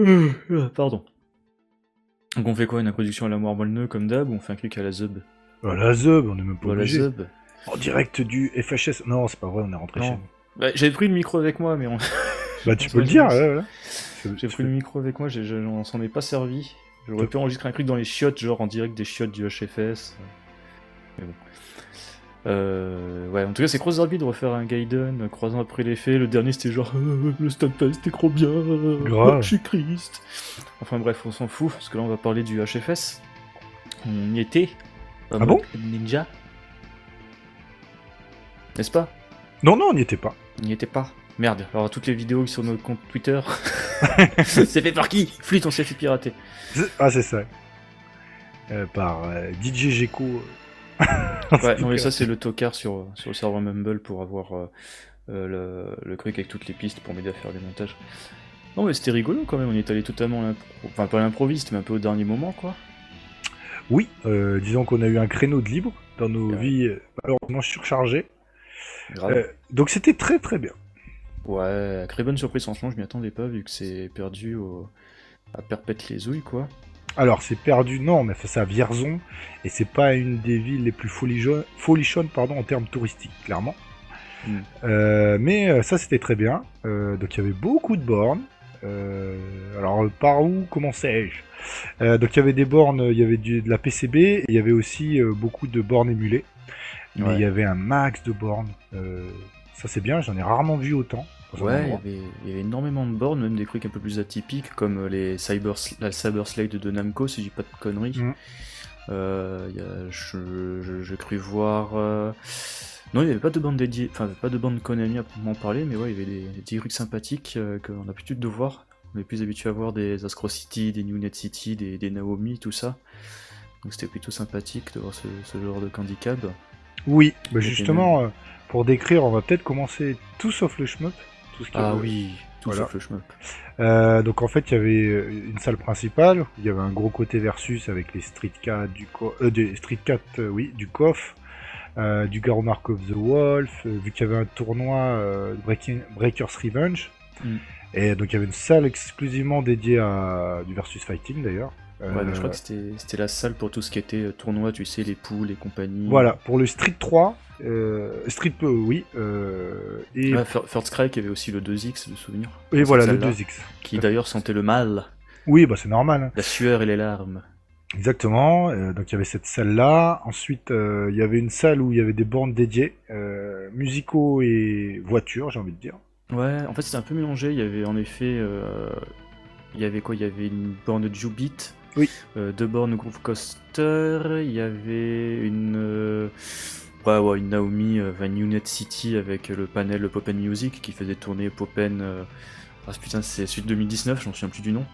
Euh, Pardon. Donc on fait quoi Une introduction à la mort moelle comme d'hab ou on fait un clic à la zub Oh, la Zub, on est même pas Voilà, obligé. zub. En direct du FHS. Non, c'est pas vrai, on est rentré Non. chez nous. Bah, J'avais pris le micro avec moi, mais on... Bah, tu peux le dire, ouais, ouais. C'est- j'ai pris le micro avec moi, j'ai- j'ai- on s'en est pas servi. J'aurais pu enregistrer un truc dans les chiottes, genre en direct des chiottes du HFS. Mais bon. Euh, ouais, en tout cas, c'est grosse Zarbi de refaire un Gaiden, trois ans après les faits. Le dernier, c'était genre euh, le Stunfest, c'était trop bien. Grave. Je suis Christ. Enfin bref, on s'en fout, parce que là, on va parler du HFS. On y était. Ah bon Ninja. N'est-ce pas Non, non, on n'y était pas. On n'y était pas. Merde, alors toutes les vidéos sur notre compte Twitter. c'est fait par qui Flûte, on s'est fait pirater. Ah, c'est ça. Euh, par euh, DJ Gecko. Ouais, non mais ça c'est le tocard sur, sur le serveur Mumble pour avoir euh, euh, le, le truc avec toutes les pistes pour m'aider à faire des montages. Non mais c'était rigolo quand même, on est allé totalement à. Enfin pas à l'improviste, mais un peu au dernier moment quoi. Oui, euh, disons qu'on a eu un créneau de libre dans nos Ouais. vies euh, malheureusement surchargées. Grave. Euh, donc c'était très très bien. Ouais, très bonne surprise franchement, je m'y attendais pas vu que c'est perdu au... à perpète les ouilles quoi. Alors c'est perdu, non, mais c'est à Vierzon, et c'est pas une des villes les plus folichonnes, folichonnes pardon, en termes touristiques, clairement. Mm. Euh, mais euh, ça c'était très bien. Euh, donc il y avait beaucoup de bornes. Euh, alors par où commençais-je Donc il y avait des bornes, il y avait du- de la PCB, et il y avait aussi beaucoup de bornes émulées. Mais Ouais. il y avait un max de bornes. Ça c'est bien, j'en ai rarement vu autant. Ouais, il y, avait, énormément de bornes, même des trucs un peu plus atypiques, comme les Cyber, la Cyber Slide de Namco, si je dis pas de conneries. Mm. Euh, il y a- je, je- j'ai cru voir. euh, Non, il n'y avait pas de bande dédiée, enfin pas de bande Konami à proprement parler, mais ouais, il y avait des, des petits trucs sympathiques euh, qu'on a l'habitude de voir. On est plus habitué à voir des Astro City, des New Net City, des, des Naomi, tout ça. Donc c'était plutôt sympathique de voir ce, ce genre de handicap. Oui, bah justement, pour décrire, on va peut-être commencer tout sauf le shmup. Tout ce qui Ah oui, tout Voilà. sauf le shmup. Euh, donc en fait, il y avait euh, une salle principale, il y avait un gros côté versus avec les Street 4 du co euh, des Street 4, euh, oui, du euh, du Garo Mark of the Wolf, euh, vu qu'il y avait un tournoi euh, Breaking, Breakers Revenge. Mm. Et donc il y avait une salle exclusivement dédiée à du versus fighting d'ailleurs. Ouais, mais je crois Euh, que c'était la salle pour tout ce qui était euh, tournoi, tu sais, les poules et compagnie. Voilà, pour le Street 3, euh, Street euh, oui, euh, et, First Cry, y avait aussi le 2X de souvenir. et voilà le salle-là, 2X. Qui d'ailleurs sentait le mal, Oui, bah c'est normal. hein. la sueur et les larmes. Exactement. donc il y avait cette salle-là. Ensuite, il y avait une salle où il y avait des bornes dédiées, musicaux et voitures, j'ai envie de dire. Ouais, en fait c'était un peu mélangé. Il y avait en effet, il y avait quoi? Il y avait une borne Jubit, Oui. euh, deux bornes Groove Coaster. Il y avait une, euh, ouais, ouais, une Naomi euh, Van Unit City avec le panel Popen Music qui faisait tourner Popen. euh, Ah putain, c'est suite 2019, j'en souviens plus du nom.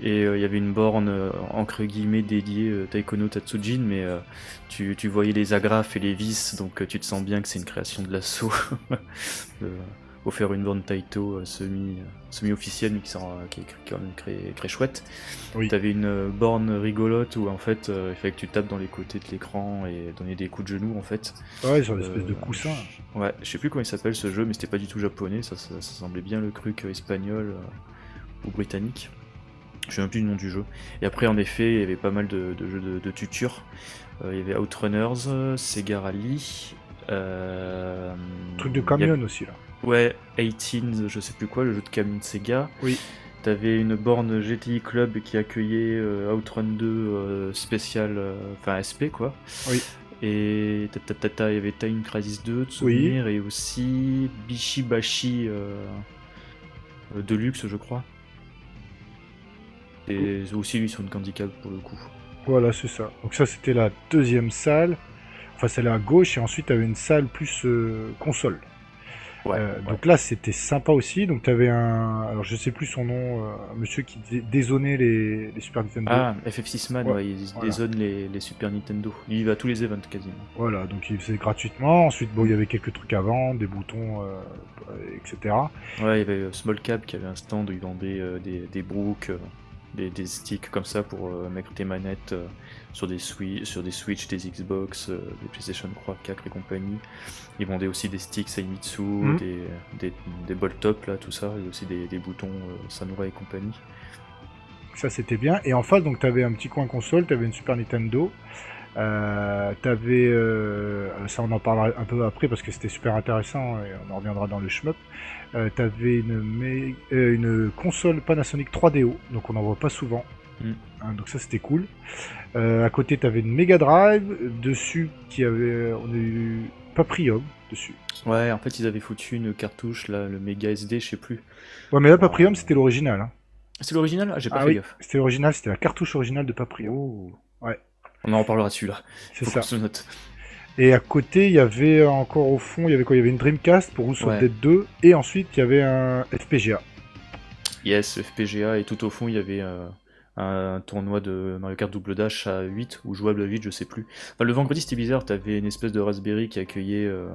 Et euh, il y avait une borne euh, entre guillemets dédiée euh, Taikono Tatsujin, mais euh, tu, tu voyais les agrafes et les vis, donc euh, tu te sens bien que c'est une création de l'assaut. offrir une borne Taito euh, semi, euh, semi-officielle, mais qui, euh, qui est quand même très, très chouette. Oui. T'avais une borne rigolote où en fait il fallait que tu tapes dans les côtés de l'écran et donner des coups de genoux en fait. Ouais, sur l'espèce de coussin. Ouais, je sais plus comment il s'appelle ce jeu, mais c'était pas du tout japonais, ça, ça, ça semblait bien le truc espagnol ou britannique. Je sais même plus le nom du jeu. Et après, en effet, il y avait pas mal de, de jeux de, de tuture. Euh, il y avait Outrunners, Sega Rally. Euh, Truc de camion aussi là. Ouais, 18, je sais plus quoi, le jeu de camion de Sega. Oui. T'avais une borne GTI Club qui accueillait euh, Outrun 2 euh, spécial, euh, enfin SP quoi. Oui. Et il y avait Time Crisis 2 de souvenir et aussi Bishibashi Deluxe je crois. Et aussi lui sur une handicap pour le coup. Voilà, c'est ça. Donc ça, c'était la deuxième salle. Enfin, celle à gauche, et ensuite, tu avais une salle plus console. Ouais. Euh, ouais. Donc là, c'était sympa aussi. Donc tu avais un... Alors, je sais plus son nom, euh, un monsieur qui dé- dézonnait les, les Super Nintendo. Ah, FF6 Man, Ouais, ouais, il voilà. dézonne les, les Super Nintendo. Lui, il va à tous les events quasiment. Voilà, donc il faisait gratuitement. Ensuite, bon, il y avait quelques trucs à vendre, des boutons, euh, etc. Ouais, il y avait Small Cap qui avait un stand où il vendait euh, des, des brooks. Des, des sticks comme ça pour euh, mettre tes manettes euh, sur, des Switch, sur des Switch, des Xbox, euh, des PlayStation 3, 4 et compagnie. Ils vendaient aussi des sticks Seimitsu, Mhm. des, des, des ball top là, tout ça, et aussi des, des boutons Samurai et compagnie. Ça c'était bien. Et en face, donc t'avais un petit coin console, t'avais une Super Nintendo. Euh, t'avais, euh, ça on en parlera un peu après parce que c'était super intéressant et on en reviendra dans le shmup. Euh, t'avais une, console Panasonic 3DO, donc on n'en voit pas souvent. Mm. Hein, donc ça c'était cool. À côté t'avais une Mega Drive dessus qui avait, on a eu Paprium dessus. Ouais, en fait, ils avaient foutu une cartouche, là, le Mega SD, je sais plus. Ouais mais là Paprium c'était l'original. Hein. C'est l'original? Ah, j'ai pas Ah fait oui, gaffe. c'était l'original, c'était la cartouche originale de Paprium. Oh. On en reparlera dessus là. C'est ça. qu'on se note. Et à côté, il y avait encore au fond, il y avait quoi? Il y avait une Dreamcast pour Who's Ouais. Dead 2, et ensuite il y avait un FPGA. Yes, FPGA, et tout au fond, il y avait euh, un tournoi de Mario Kart Double Dash à 8, ou jouable à 8, je sais plus. Enfin, le vendredi, c'était bizarre, t'avais une espèce de Raspberry qui accueillait. euh,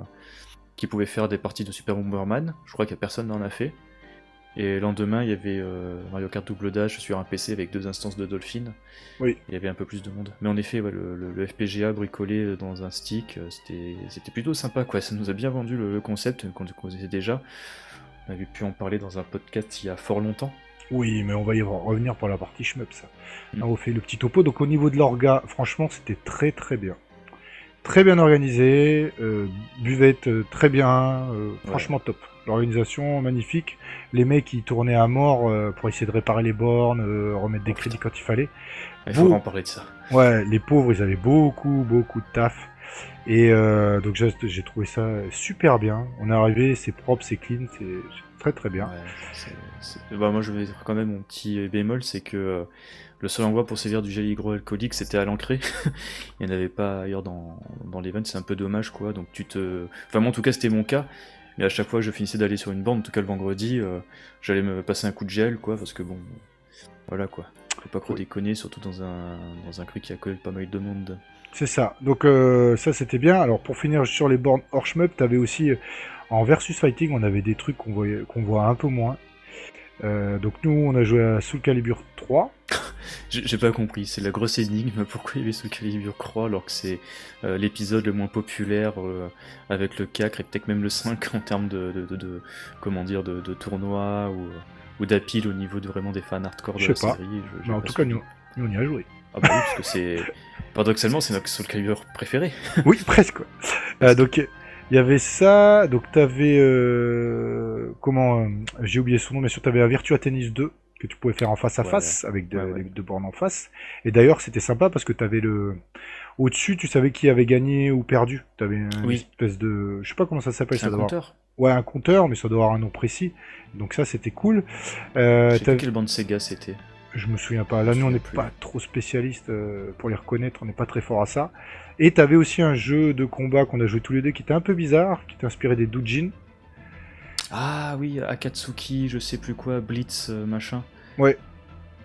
qui pouvait faire des parties de Super Bomberman. Je crois a personne n'en a fait. Et le lendemain, il y avait euh, Mario Kart Double Dash sur un PC avec deux instances de Dolphin. Oui. Il y avait un peu plus de monde. Mais en effet, ouais, le, le- le FPGA bricolé dans un stick, euh, c'était plutôt sympa. quoi. Ça nous a bien vendu le, le concept qu'on connaissait déjà. On avait pu en parler dans un podcast il y a fort longtemps. Oui, mais on va y revenir pour la partie shmup, ça. Mm. Là, on fait le petit topo. Donc au niveau de l'orga, franchement, c'était très très bien. Très bien organisé, euh, buvette euh, très bien, euh, franchement top. L'organisation magnifique. Les mecs ils tournaient à mort euh, pour essayer de réparer les bornes, euh, remettre des Oh, crédits quand il fallait. Il Vous- faudra en parler de ça. Ouais, les pauvres, ils avaient beaucoup, beaucoup de taf. Et euh, donc j'ai trouvé ça super bien. On est arrivé, c'est propre, c'est clean, c'est très très bien. Ouais, bah, moi, je vais dire quand même mon petit bémol, c'est que le seul endroit pour servir du gel hydroalcoolique, c'était à l'encré. Il n'y en avait pas ailleurs dans, dans l'event, c'est un peu dommage, quoi. Donc tu te... Enfin, moi, en tout cas, c'était mon cas. Mais à chaque fois que je finissais d'aller sur une bande, en tout cas le vendredi, euh, j'allais me passer un coup de gel, quoi, parce que bon... Voilà, quoi. Faut pas trop Oui. déconner, surtout dans un, dans un truc qui accueille pas mal de monde. C'est ça. Donc euh, ça c'était bien. Alors pour finir sur les bornes hors shmup, t'avais aussi euh, en versus fighting, on avait des trucs qu'on voyait qu'on voit un peu moins. Euh, donc nous on a joué à Soul Calibur 3. J'ai pas compris, c'est la grosse énigme, pourquoi il y avait Soul Calibur 3 alors que c'est euh, l'épisode le moins populaire euh, avec le 4 et peut-être même le 5 en termes de, de, de- de- comment dire, de, tournoi ou, ou d'appeal au niveau de vraiment des fans hardcore de la pas. série. je- Mais en pas tout cas nous, nous on y a joué. Ah bah oui, parce que c'est... Paradoxalement, c'est notre Soul Calibur préféré. oui presque. donc il y avait ça. Donc t'avais euh, comment euh, j'ai oublié son nom, mais surtout t'avais un Virtua Tennis 2 que tu pouvais faire en face à Ouais, face avec Ouais, ouais. deux bornes en face. Et d'ailleurs c'était sympa parce que t'avais le au-dessus, tu savais qui avait gagné ou perdu. T'avais une Oui. espèce de, je sais pas comment ça s'appelle, ça un avoir- compteur. Ouais, un compteur, mais ça doit avoir un nom précis. Donc ça, c'était cool. Euh, Je sais quelle bande Sega c'était. Je me souviens pas. Là, nous, on n'est pas trop spécialiste euh, pour les reconnaître. On n'est pas très fort à ça. Et t'avais aussi un jeu de combat qu'on a joué tous les deux qui était un peu bizarre, qui était inspiré des doujin. Ah oui, Akatsuki, je sais plus quoi, Blitz, euh, machin. Ouais.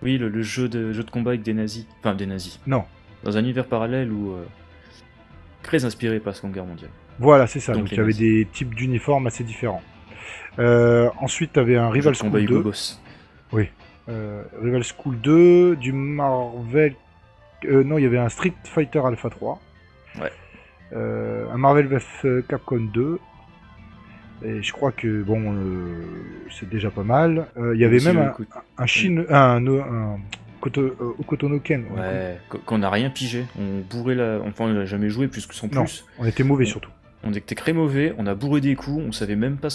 Oui, le, le jeu, de, jeu de combat avec des nazis. Enfin, des nazis. Non. Dans un univers parallèle où... euh, très inspiré par la Seconde Guerre mondiale. Voilà, c'est ça. Donc, il y avait des types d'uniformes assez différents. Euh, ensuite, t'avais un Rival School Hugo 2. Boss. Euh, Rival School 2, du Marvel. euh, non, il y avait un Street Fighter Alpha 3. Ouais. Euh, un Marvel vs Capcom 2. Et je crois que bon, c'est déjà pas mal. Il y avait même un, un Shin, un, un, Koto. Ouais, qu- qu'on n'a rien pigé. On bourrait la... Enfin, on l'a jamais joué plus que son Non. plus. On était mauvais surtout. On était très mauvais, on a bourré des coups, on savait même pas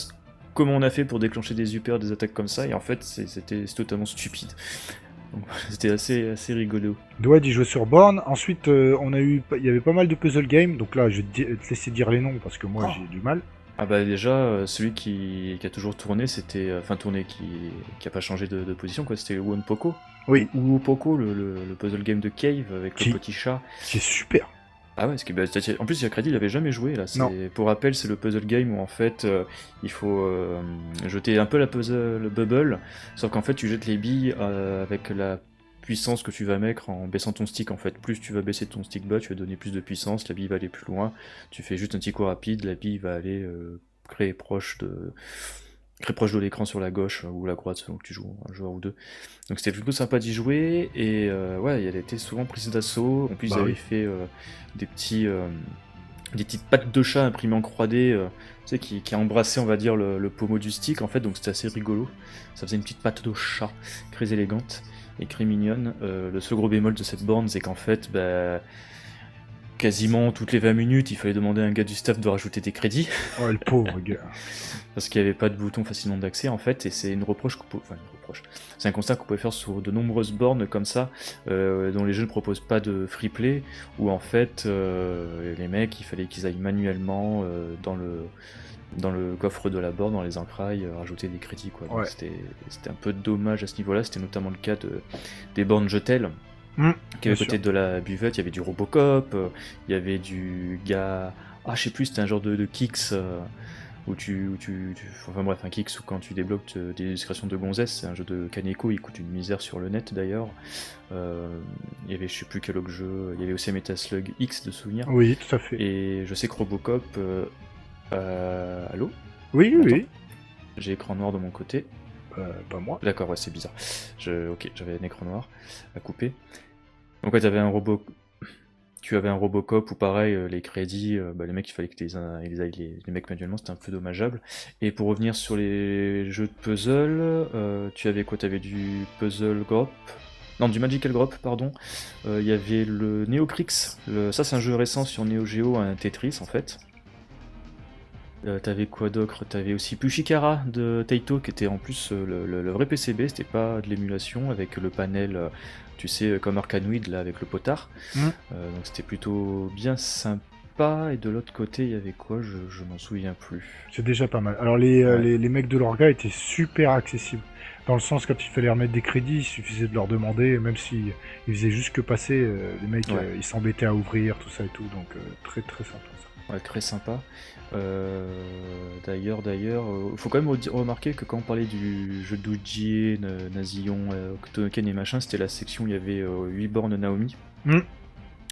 comment on a fait pour déclencher des upers, des attaques comme ça, et en fait, c'était totalement stupide. C'était assez, assez rigolo. Doit y jouer sur borne. Ensuite, euh, on a eu, il y avait pas mal de puzzle games. Donc là, je vais te laisser dire les noms parce que moi Oh. j'ai du mal. Ah bah déjà, euh, celui qui, qui a toujours tourné, c'était... euh, Enfin, tourné, qui, qui a pas changé de, de position, quoi, c'était One Poco. Oui. Ou Poco, le, le- le puzzle game de Cave avec Qui- le petit chat. C'est super. Ah ouais, parce que, bah, en plus, il y a crédit, il avait jamais joué là. C'est- Non. Pour rappel, c'est le puzzle game où en fait, euh, il faut euh, jeter un peu la puzzle bubble, sauf qu'en fait, tu jettes les billes euh, avec la puissance que tu vas mettre en baissant ton stick. En fait, plus tu vas baisser ton stick bas, tu vas donner plus de puissance, la bille va aller plus loin. Tu fais juste un petit coup rapide, la bille va aller euh, créer proche de très proche de l'écran sur la gauche ou la droite selon que tu joues un joueur ou deux. Donc c'était plutôt sympa d'y jouer et ouais, elle était souvent prise d'assaut. En plus, bah ils avaient fait des petits des petites pattes de chat imprimées en 3D, tu sais, qui, qui embrassaient, on va dire, le, pommeau du stick, en fait, donc c'était assez rigolo. Ça faisait une petite patte de chat, très élégante et très mignonne. le seul gros bémol de cette borne, c'est qu'en fait, bah, quasiment toutes les 20 minutes, il fallait demander à un gars du staff de rajouter des crédits. Oh, le pauvre gars. Parce qu'il n'y avait pas de bouton facilement d'accès en fait, et c'est une reproche enfin une reproche. C'est un constat qu'on pouvait faire sur de nombreuses bornes comme ça, euh, dont les jeux ne proposent pas de free play, où en fait euh, les mecs, il fallait qu'ils aillent manuellement euh, dans le dans le coffre de la borne, dans les entrailles, rajouter des crédits quoi. C'était un peu dommage à ce niveau-là. C'était notamment le cas de des bornes Jetel Mmh, qui avait côté de la buvette, il y avait du Robocop, euh, il y avait du gars. Ah, je sais plus, c'était un genre de, de kicks. Euh, où tu, où tu, Enfin bref, un kicks où quand tu débloques des illustrations de gonzesse, c'est un jeu de Kaneko, il coûte une misère sur le net d'ailleurs. Euh, il y avait je sais plus quel autre jeu, il y avait aussi Metaslug X de souvenir. Oui, tout à fait. Et je sais que Robocop. Euh, allô? Oui, oui. J'ai écran noir de mon côté. Pas moi. D'accord, ouais, c'est bizarre. Ok, j'avais un écran noir à couper. Donc ouais, avais un robot, tu avais un Robocop ou pareil, euh, les crédits, euh, bah, les mecs il fallait que les, les, les, mecs manuellement, c'était un peu dommageable. Et pour revenir sur les jeux de puzzle, euh, tu avais quoi? Tu avais du Puzzle Grop, non du Magical Grop, pardon. Il y avait le Neocrix, le... ça c'est un jeu récent sur Neo Geo, un Tetris en fait. T'avais quoi d'autre? T'avais aussi Pushikara de Taito qui était en plus le, le vrai PCB, c'était pas de l'émulation avec le panel tu sais, euh, comme Arcanoid là avec le potard. Mmh. Euh, donc c'était plutôt bien sympa. Et de l'autre côté, il y avait quoi? Je, m'en souviens plus. C'est déjà pas mal. Alors les, euh, les, mecs de l'orga étaient super accessibles. Dans le sens, quand il fallait remettre des crédits, il suffisait de leur demander, même s'ils ils faisaient juste que passer, les mecs, ils s'embêtaient à ouvrir, tout ça et tout. Donc très très sympa ça. Ouais, très sympa. Euh, d'ailleurs, d'ailleurs, il euh, faut quand même remarquer que quand on parlait du jeu d'Uji, Nazillon, Octoken et machin, c'était la section où il y avait 8 euh, bornes Naomi. Hmm.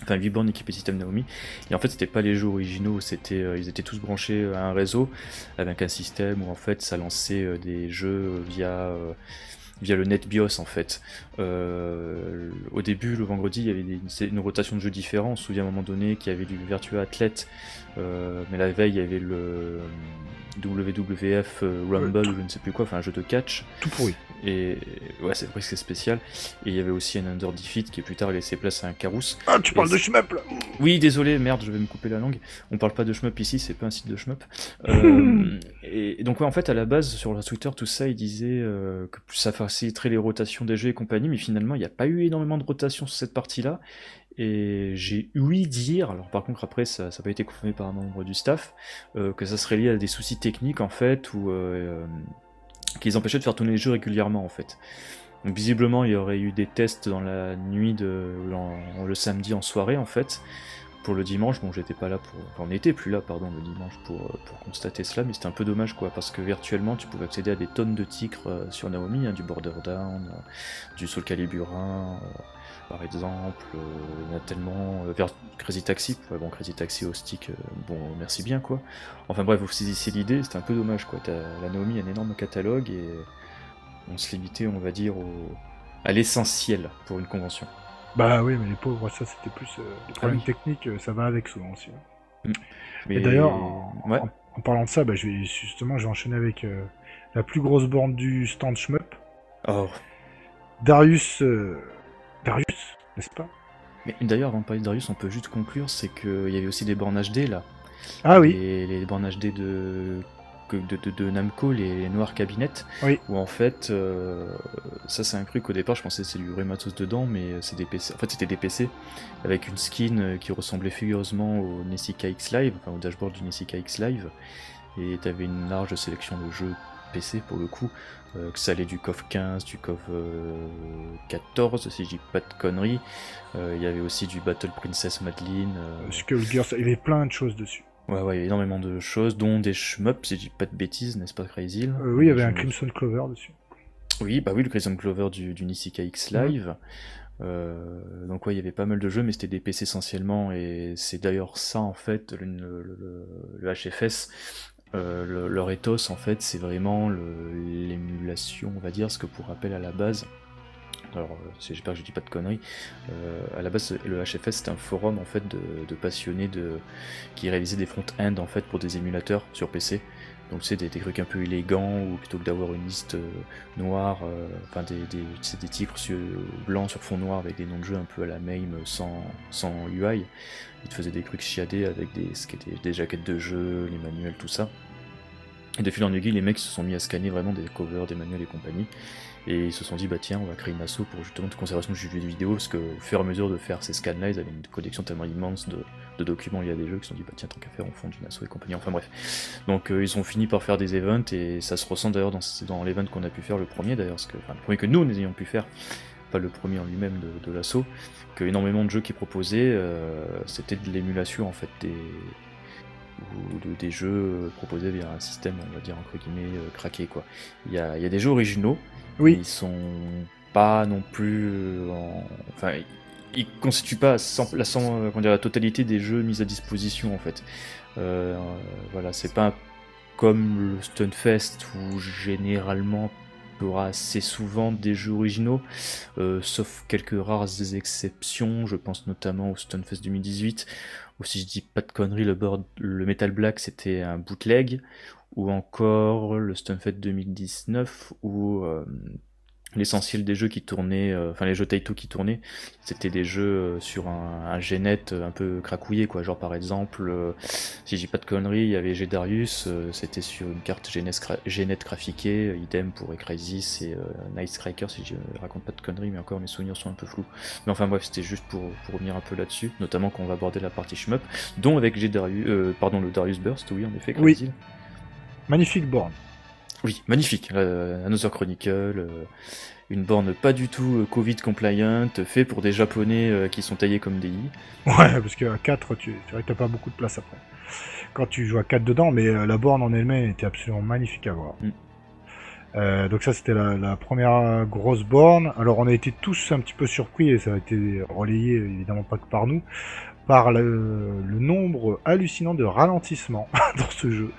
Enfin, 8 bornes équipées système Naomi. Et en fait, c'était pas les jeux originaux, c'était, ils étaient tous branchés à un réseau avec un système où en fait ça lançait des jeux via via le NetBIOS en fait. au début, le vendredi, il y avait une rotation de jeux différents. On se souvient à un moment donné qu'il y avait du Virtua Athlete euh, mais la veille, il y avait le euh, WWF euh, Rumble ou je ne sais plus quoi, enfin un jeu de catch. Tout pourri. Et ouais, c'est vrai que c'est spécial. Et il y avait aussi un Under Defeat qui plus tard laissé place à un Carous. Ah, tu parles de shmup là Oui, désolé, merde, je vais me couper la langue. On parle pas de shmup ici, c'est pas un site de shmup. et, donc, ouais, en fait, à la base, sur leur Twitter, tout ça, ils disaient que ça faciliterait les rotations des jeux et compagnie, mais finalement, il n'y a pas eu énormément de rotation sur cette partie-là. Et j'ai ouï dire, alors par contre après ça n'a pas été confirmé par un membre du staff, euh, que ça serait lié à des soucis techniques en fait, ou euh, qui les empêchaient de faire tourner les jeux régulièrement en fait. Donc visiblement il y aurait eu des tests dans la nuit de le samedi en soirée en fait. Pour le dimanche, bon j'étais pas là pour. On n'était plus là pardon le dimanche pour, euh, pour constater cela, mais c'était un peu dommage quoi, parce que virtuellement tu pouvais accéder à des tonnes de titres sur Naomi, hein, du Border Down, du Soul Calibur 1 par exemple. Euh, il y en a tellement. Euh, vers Crazy Taxi, bon, Crazy Taxi au stick, euh, bon, merci bien quoi. Enfin bref, vous saisissez l'idée, c'est un peu dommage quoi. la Naomi a un énorme catalogue et on se limitait, on va dire, à l'essentiel pour une convention. Bah oui, mais les pauvres, ça c'était plus. les problèmes ah techniques, ça va avec souvent aussi. Mm. Mais... Et d'ailleurs, en, parlant de ça, bah, je vais, justement, j'ai enchaîné avec la plus grosse borne du stand Shmup. Oh. Darius Darius, n'est-ce pas? Mais d'ailleurs, avant de parler de Darius, on peut juste conclure, c'est qu'il y avait aussi des bornes HD là. Ah oui. Et les bornes HD de de, de, Namco, les noirs cabinets, oui. où en fait, euh, ça c'est un truc au départ, je pensais c'est du vrai matos dedans, mais c'est des PC. En fait, c'était des PC avec une skin euh, qui ressemblait furieusement au Nessica X Live, enfin au dashboard du Nessica X Live, et t'avais une large sélection de jeux PC pour le coup, euh, que ça allait du CoF 15, du CoF 14, si je dis pas de conneries. Euh, il y avait aussi du Battle Princess Madeline. Euh, Skullgirls, il y avait plein de choses dessus. Ouais, ouais, il y a énormément de choses, dont des shmups, si je dis pas de bêtises, n'est-ce pas, Crazy Oui, il y avait un Crimson Clover dessus. Oui, bah oui, le Crimson Clover du, du Nissika X Live. donc ouais, il y avait pas mal de jeux, mais c'était des PC essentiellement, et c'est d'ailleurs ça en fait le, le, le, HFS leur ethos en fait c'est vraiment l'émulation on va dire ce que pour rappel à la base alors euh, j'espère que je dis pas de conneries, euh, à la base le HFS c'est un forum en fait de, passionnés de, qui réalisaient des front-end en fait pour des émulateurs sur PC. Donc c'est des, des, trucs un peu élégants ou plutôt que d'avoir une liste euh, noire, enfin des, des, titres sur, blancs sur fond noir avec des noms de jeux un peu à la MAME sans, sans UI. Ils te faisaient des trucs chiadés avec des, des jaquettes de jeux, les manuels, tout ça. Et de fil en aiguille, les mecs se sont mis à scanner vraiment des covers, des manuels et compagnie. Et ils se sont dit, bah tiens, on va créer une asso pour justement de conservation de jeux vidéo, parce qu'au fur et à mesure de faire ces scans-là, ils avaient une collection tellement immense de, documents liés à des jeux qu'ils se sont dit, bah tiens, tant qu'à faire, on fonde une asso et compagnie, enfin bref. Donc euh, ils ont fini par faire des events, et ça se ressent d'ailleurs dans, dans l'event qu'on a pu faire, le premier d'ailleurs, que, enfin, le premier que nous, nous ayons pu faire, pas le premier en lui-même de, de l'assaut, que énormément de jeux qui proposaient, euh, c'était de l'émulation en fait des ou de, des jeux proposés via un système, on va dire entre guillemets, euh, craqué quoi. Il y a, il y a des jeux originaux, oui. ils sont pas non plus en... enfin ils constituent pas la, sans, dire, la totalité des jeux mis à disposition en fait. Euh, voilà, c'est pas comme le Stunfest où généralement aura assez souvent des jeux originaux, euh, sauf quelques rares exceptions. Je pense notamment au Stunfest 2018 ou si je dis pas de conneries, le, board, le Metal Black c'était un bootleg, ou encore le Stunfest 2019, où euh, l'essentiel des jeux qui tournaient, euh, enfin les jeux Taito qui tournaient, c'était des jeux euh, sur un, un Gnet un peu cracouillé, quoi. Genre par exemple, euh, si j'ai pas de conneries, il y avait Gedarius, c'était sur une carte Gnet graphiquée, idem pour Ecrisis et Night Striker, si je raconte pas de conneries, mais encore mes souvenirs sont un peu flous. Mais enfin bref, c'était juste pour, pour revenir un peu là-dessus, notamment quand on va aborder la partie shmup, dont avec Gedarius, pardon, le Darius Burst, oui en effet, oui. Magnifique borne. Oui, magnifique. Euh, Another Chronicle, euh, une borne pas du tout euh, Covid compliant, fait pour des Japonais euh, qui sont taillés comme des i. Ouais, parce qu'à 4, tu n'as pas beaucoup de place après. Quand tu joues à 4 dedans, mais la borne en elle-même était absolument magnifique à voir. Mm. donc ça c'était la, première grosse borne. Alors on a été tous un petit peu surpris et ça a été relayé évidemment pas que par nous par le nombre hallucinant de ralentissements dans ce jeu.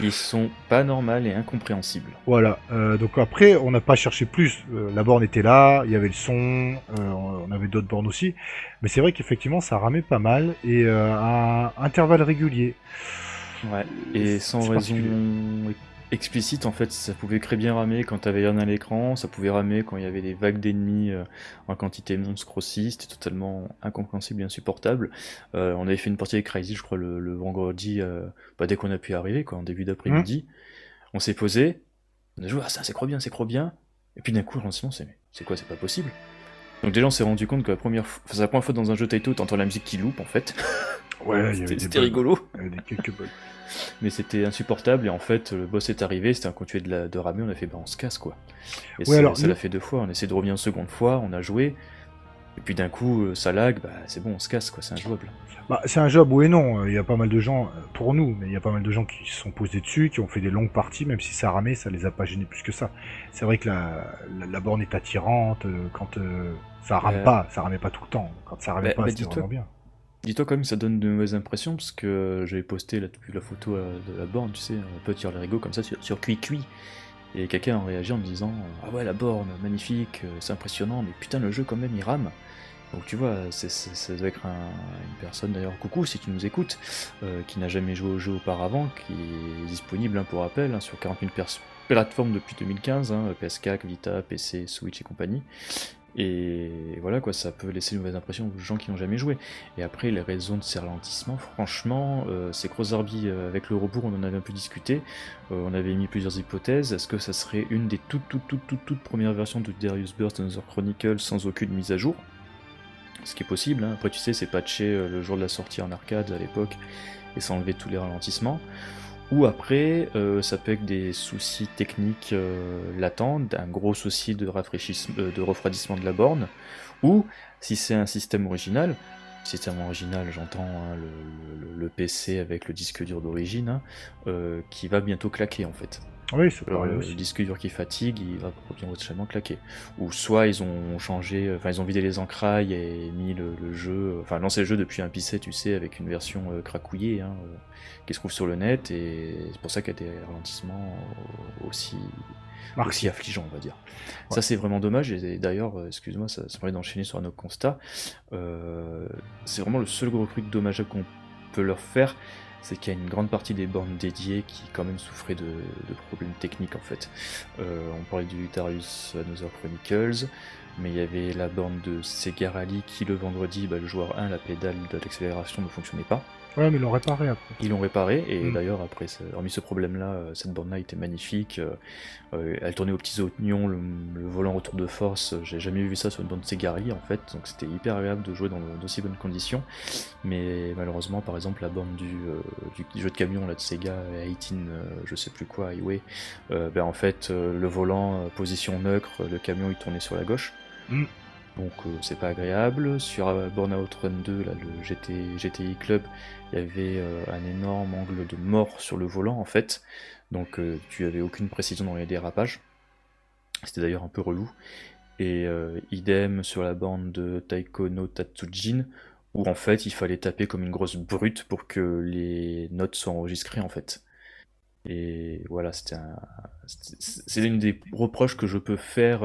Ils sont pas normaux et incompréhensibles. Voilà. Euh, donc après, on n'a pas cherché plus. Euh, la borne était là, il y avait le son, euh, on avait d'autres bornes aussi. Mais c'est vrai qu'effectivement, ça ramait pas mal et à intervalles réguliers. Ouais. Et sans raison explicite en fait, ça pouvait très bien ramer quand t'avais rien à l'écran, ça pouvait ramer quand il y avait des vagues d'ennemis euh, en quantité monstre aussi, c'était totalement incompréhensible et insupportable. Euh, on avait fait une partie avec Crazy, je crois, le, vendredi, euh, bah, dès qu'on a pu arriver, quoi, en début d'après-midi. Mmh. On s'est posé, on a joué, ah ça c'est trop bien, c'est trop bien, et puis d'un coup, le lancement, c'est c'est quoi, c'est pas possible? Donc déjà on s'est rendu compte que la première fois, c'est la première fois dans un jeu Taito t'entends la musique qui loupe en fait. Ouais, c'était rigolo. Il y avait quelques bugs mais c'était insupportable et en fait le boss est arrivé, c'était un continué de, la, de ramer, on a fait bah on se casse quoi. Et ça l'a fait deux fois, on a essayé de revenir une seconde fois, on a joué, et puis d'un coup euh, ça lag, bah c'est bon on se casse quoi, c'est injouable. Bah, c'est un job oui et non, il y a pas mal de gens, euh, pour nous, mais il y a pas mal de gens qui se sont posés dessus, qui ont fait des longues parties, même si ça ramait, ça les a pas gênés plus que ça. C'est vrai que la, la, borne est attirante, euh, quand ça rame pas, ça ramait pas tout le temps, quand ça ramait bah, pas bah, c'était vraiment bien. Dis-toi quand même ça donne de mauvaises impressions parce que j'avais posté la, la photo euh, de la borne, tu sais, un peu tir les rigots comme ça sur, sur Cui Et quelqu'un a réagi en me disant Ah ouais, la borne, magnifique, euh, c'est impressionnant, mais putain, le jeu quand même il rame. Donc tu vois, ça doit être une personne d'ailleurs, coucou si tu nous écoutes, euh, qui n'a jamais joué au jeu auparavant, qui est disponible hein, pour rappel hein, sur 40 000 plateformes depuis 2015, hein, PS4, Vita, PC, Switch et compagnie. Et voilà quoi, ça peut laisser une mauvaise impression aux gens qui n'ont jamais joué. Et après, les raisons de ces ralentissements, franchement, euh, c'est Crossarby euh, avec le rebours, on en avait un peu discuté. Euh, on avait mis plusieurs hypothèses. Est-ce que ça serait une des toutes, toutes, toutes, toutes, toutes premières versions de Darius Burst Another Chronicle sans aucune mise à jour? Ce qui est possible. Hein. Après, tu sais, c'est patché le jour de la sortie en arcade à l'époque et ça enlevait tous les ralentissements ou après, euh, ça peut être des soucis techniques euh, latents, un gros souci de, euh, de refroidissement de la borne, ou si c'est un système original, système original, j'entends hein, le, PC avec le disque dur d'origine, hein, qui va bientôt claquer en fait. Oui, Alors, paraît le disque dur qui fatigue, il va potentiellement claquer. Ou soit ils ont changé, enfin ils ont vidé les entrailles et mis le, le jeu, enfin lancé le jeu depuis un PC, tu sais, avec une version euh, cracouillée hein, euh, qui se trouve sur le net, et c'est pour ça qu'il y a des ralentissements euh, aussi, aussi affligeants, on va dire. Ouais. Ça c'est vraiment dommage, et d'ailleurs, euh, excuse-moi, ça, ça me permet d'enchaîner sur un autre constat. Euh, c'est vraiment le seul gros truc dommageable qu'on peut leur faire, c'est qu'il y a une grande partie des bornes dédiées qui quand même souffraient de, problèmes techniques en fait. Euh, on parlait du Darius Another Chronicles, mais il y avait la borne de Sega Rally qui le vendredi, bah, le joueur 1, la pédale de l'accélération ne fonctionnait pas. Ouais, mais ils l'ont réparé après. Ils l'ont réparé et Mm. d'ailleurs après, hormis ce problème-là, euh, cette borne-là était magnifique. euh, euh, elle tournait aux petits oignons, le, le volant retour de force. J'ai jamais vu ça sur une borne Sega Rally en fait, donc c'était hyper agréable de jouer dans d'aussi bonnes conditions. Mais malheureusement, par exemple, la borne du, euh, jeu de camion là, de Sega 18, euh, je sais plus quoi, Highway, ben, en fait, le volant, position neutre, le camion il tournait sur la gauche. Donc euh, c'est pas agréable. Sur euh, Burnout Run 2, là, le GT, GTI Club, il y avait euh, un énorme angle de mort sur le volant en fait. Donc tu avais aucune précision dans les dérapages. C'était d'ailleurs un peu relou. Et idem sur la bande de Taiko no Tatsujin, où en fait il fallait taper comme une grosse brute pour que les notes soient enregistrées en fait. Et voilà, c'était un... une des reproches que je peux faire,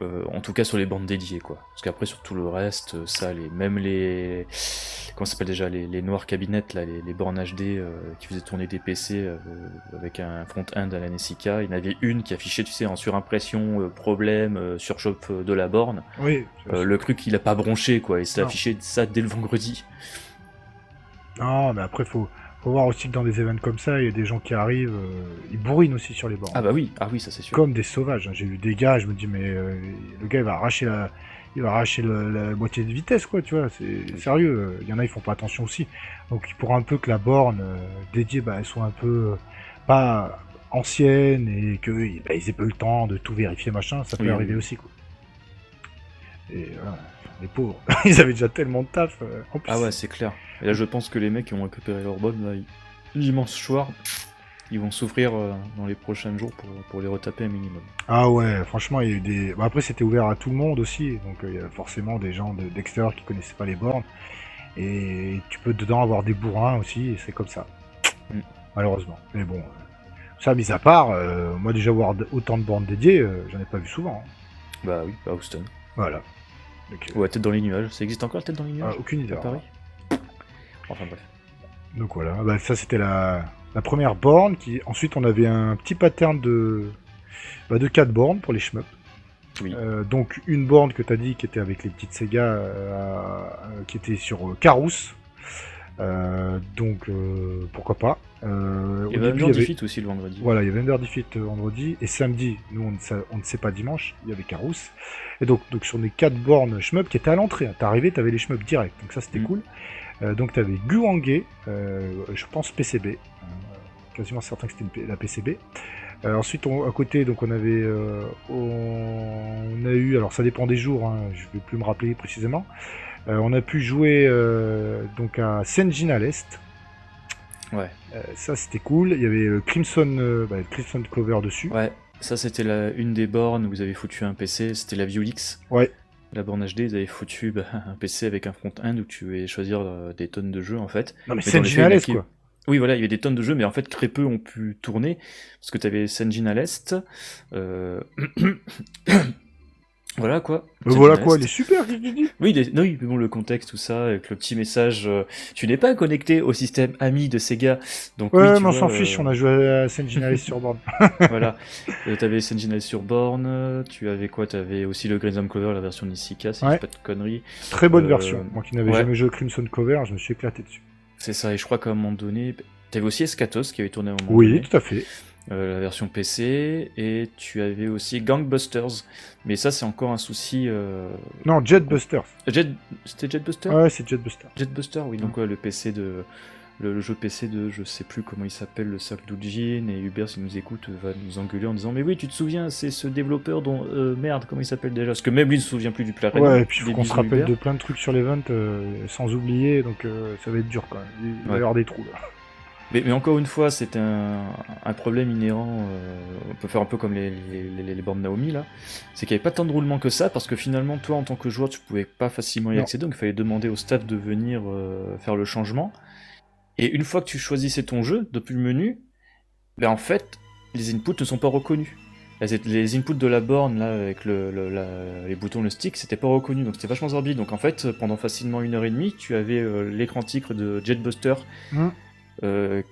euh, en tout cas sur les bandes dédiées, quoi. Parce qu'après sur tout le reste, euh, ça, les, même les, comment ça s'appelle déjà, les, les noirs cabinettes, là, les, les bornes HD euh, qui faisaient tourner des PC euh, avec un front-end à la Nessica, il y en avait une qui affichait, tu sais, en surimpression, problème, surchauffe de la borne. Oui. Le truc, il a pas bronché, quoi, et c'est affiché ça dès le vendredi. Non, mais après, faut, faut voir aussi que dans des événements comme ça, il y a des gens qui arrivent, euh, ils bourrinent aussi sur les bords. Ah bah oui, ah oui, ça c'est sûr. Comme des sauvages. hein. J'ai vu des gars, je me dis, mais euh, le gars, il va arracher la, il va arracher le- la moitié de vitesse, quoi, tu vois. C'est sérieux. Il y en a, ils font pas attention aussi. Donc, il pourra un peu que la borne euh, dédiée, bah, elle soit un peu euh, pas ancienne et que bah, ils aient pas eu le temps de tout vérifier, machin. Ça peut oui, arriver oui. aussi, quoi. Et voilà, les pauvres, ils avaient déjà tellement de taf. euh, en plus. Ah ouais, c'est clair. Et là, je pense que les mecs qui ont récupéré leur bonne, là, dimanche soir, ils vont souffrir euh, dans les prochains jours pour, pour les retaper un minimum. Ah ouais, franchement, il y a eu des. Bah, après, c'était ouvert à tout le monde aussi, donc euh, il y a forcément des gens de- d'extérieur qui connaissaient pas les bornes. Et tu peux dedans avoir des bourrins aussi, et c'est comme ça. Mm. Malheureusement. Mais bon, euh, ça mis à part, euh, moi déjà voir d- autant de bornes dédiées, euh, j'en ai pas vu souvent. hein. Bah oui, à Houston. Voilà. Euh, Ouais, tête dans les nuages. Ça existe encore, tête dans les ah, nuages aucune idée. à Paris Enfin bref. Donc voilà, bah, ça c'était la, la première borne. Qui... Ensuite, on avait un petit pattern de, bah, de 4 bornes pour les shmups. Oui. Euh, donc une borne que tu as dit qui était avec les petites Sega euh, euh, qui était sur euh, Carous. Euh, donc euh, pourquoi pas. Euh, Il y avait début, un il y avait- Defeat aussi le vendredi. voilà, il y avait Under Defeat vendredi et samedi, nous on ne, sait, on ne sait pas dimanche, il y avait Carous. Et donc, donc sur les quatre bornes shmup qui étaient à l'entrée, hein, t'es arrivé, t'avais les shmup direct, donc ça c'était Mm. cool. Donc t'avais Guangé, je pense PCB, quasiment certain que c'était la PCB. Euh, ensuite, on- à côté, donc on avait, euh, on a eu, alors ça dépend des jours, hein, je vais plus me rappeler précisément. Euh, on a pu jouer euh, donc à Senjin à l'est. Ouais. Euh, ça c'était cool. Il y avait Crimson, bah, Crimson Clover dessus. Ouais, ça c'était la, une des bornes où vous avez foutu un PC, c'était la Violix. Ouais. La borne HD, ils avaient foutu bah, un PC avec un front-end où tu pouvais choisir des tonnes de jeux en fait. Non mais Mais Senjin à l'est quoi. Oui, voilà, il y avait des tonnes de jeux, mais en fait, très peu ont pu tourner, parce que tu avais Senjin à l'est. euh, voilà quoi. Mais Senjin voilà quoi, il est super, dis? Oui, non, oui, mais bon, le contexte, tout ça, avec le petit message, euh, tu n'es pas connecté au système ami de Sega. Donc, Ouais, oui, mais on s'en fiche, euh, on a joué à Senjin à l'est sur borne. voilà. Euh, t'avais Sentinel sur borne, euh, tu avais quoi? T'avais aussi le Green Clover, la version Nissika, si Ouais. pas de conneries. Très bonne Euh, version. Moi qui n'avais ouais. jamais joué au Crimson Cover, je me suis éclaté dessus. C'est ça, et je crois qu'à un moment donné, t'avais aussi Escatos qui avait tourné à un moment Oui, donné, tout à fait. Euh, la version PC, et tu avais aussi Gangbusters, mais ça c'est encore un souci. Euh... Non, Jetbusters. Jet... C'était Jetbuster? Ouais, c'est Jetbusters. Jetbuster, oui, donc ouais, le PC de. Le, le jeu PC de, je sais plus comment il s'appelle, le cercle d'Ujin, et Hubert, s'il nous écoute, va nous engueuler en disant Mais oui, tu te souviens, c'est ce développeur dont. euh, merde, comment il s'appelle déjà? Parce que même lui ne se souvient plus du plat Ouais, et puis il faut qu'on se rappelle Hubert. de plein de trucs sur l'event euh, sans oublier, donc euh, ça va être dur quand même. Il va y avoir des trous là. Mais, mais encore une fois, c'est un, un problème inhérent. euh, on peut faire un peu comme les, les, les, les bornes Naomi là. C'est qu'il n'y avait pas tant de roulement que ça parce que finalement, toi en tant que joueur, tu pouvais pas facilement y Non. accéder. Donc il fallait demander au staff de venir euh, faire le changement. Et une fois que tu choisissais ton jeu depuis le menu, ben en fait, les inputs ne sont pas reconnus. Les inputs de la borne là avec le, le- la- les boutons, le stick, c'était pas reconnu, donc c'était vachement zorbide. Donc en fait, pendant facilement une heure et demie, tu avais euh, l'écran titre de Jetbuster Hmm. Euh,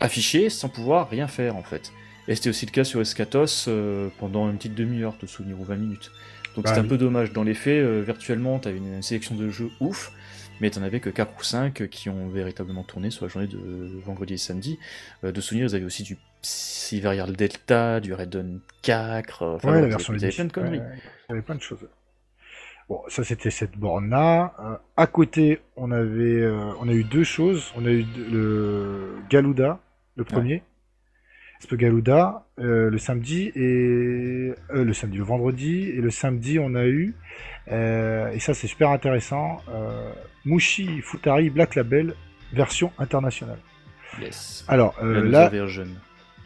affiché sans pouvoir rien faire en fait. Et c'était aussi le cas sur Escatos euh, pendant une petite demi-heure de souvenir ou 20 minutes. Donc Bah c'était oui. un peu dommage. Dans les faits, euh, virtuellement, tu avais une, une sélection de jeux ouf, mais t'en avais que 4 ou 5 qui ont véritablement tourné sur la journée de vendredi et samedi. De souvenirs, ils avaient aussi du Siverial Delta, du Red Dawn 4, euh, enfin, Ouais, la version ils avaient plein de conneries. Ouais, Il y avait plein de choses. Bon, ça c'était cette borne-là. Euh, à côté, on avait, euh, on a eu deux choses. On a eu le Galuda, le premier. Espe Galuda, euh, le samedi et euh, le samedi, le vendredi et le samedi, on a eu euh, et ça c'est super intéressant. Euh, Mushi Futari Black Label version internationale. Yes. Alors euh, là, version.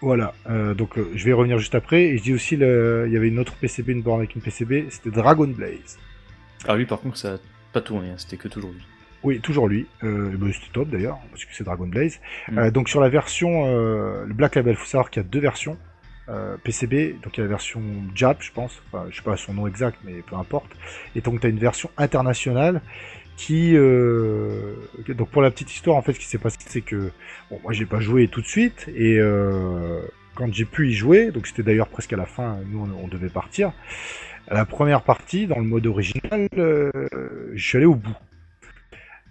voilà, euh, donc euh, je vais y revenir juste après. Et je dis aussi, le... il y avait une autre PCB, une borne avec une PCB, c'était Dragon Blaze. Ah lui par contre ça a pas tourné, hein, c'était que toujours lui. Oui, toujours lui. Euh, bah, c'était top d'ailleurs, parce que c'est Dragon Blaze. Mm. Euh, donc sur la version, euh, le Black Label, faut savoir qu'il y a deux versions. PCB, donc il y a la version Jap, je pense, enfin, je sais pas son nom exact, mais peu importe. Et donc tu as une version internationale qui, euh, donc pour la petite histoire, en fait, ce qui s'est passé, c'est que bon, moi j'ai pas joué tout de suite, et euh, quand j'ai pu y jouer, donc c'était d'ailleurs presque à la fin, nous on, on devait partir. À la première partie, dans le mode original, euh, je suis allé au bout.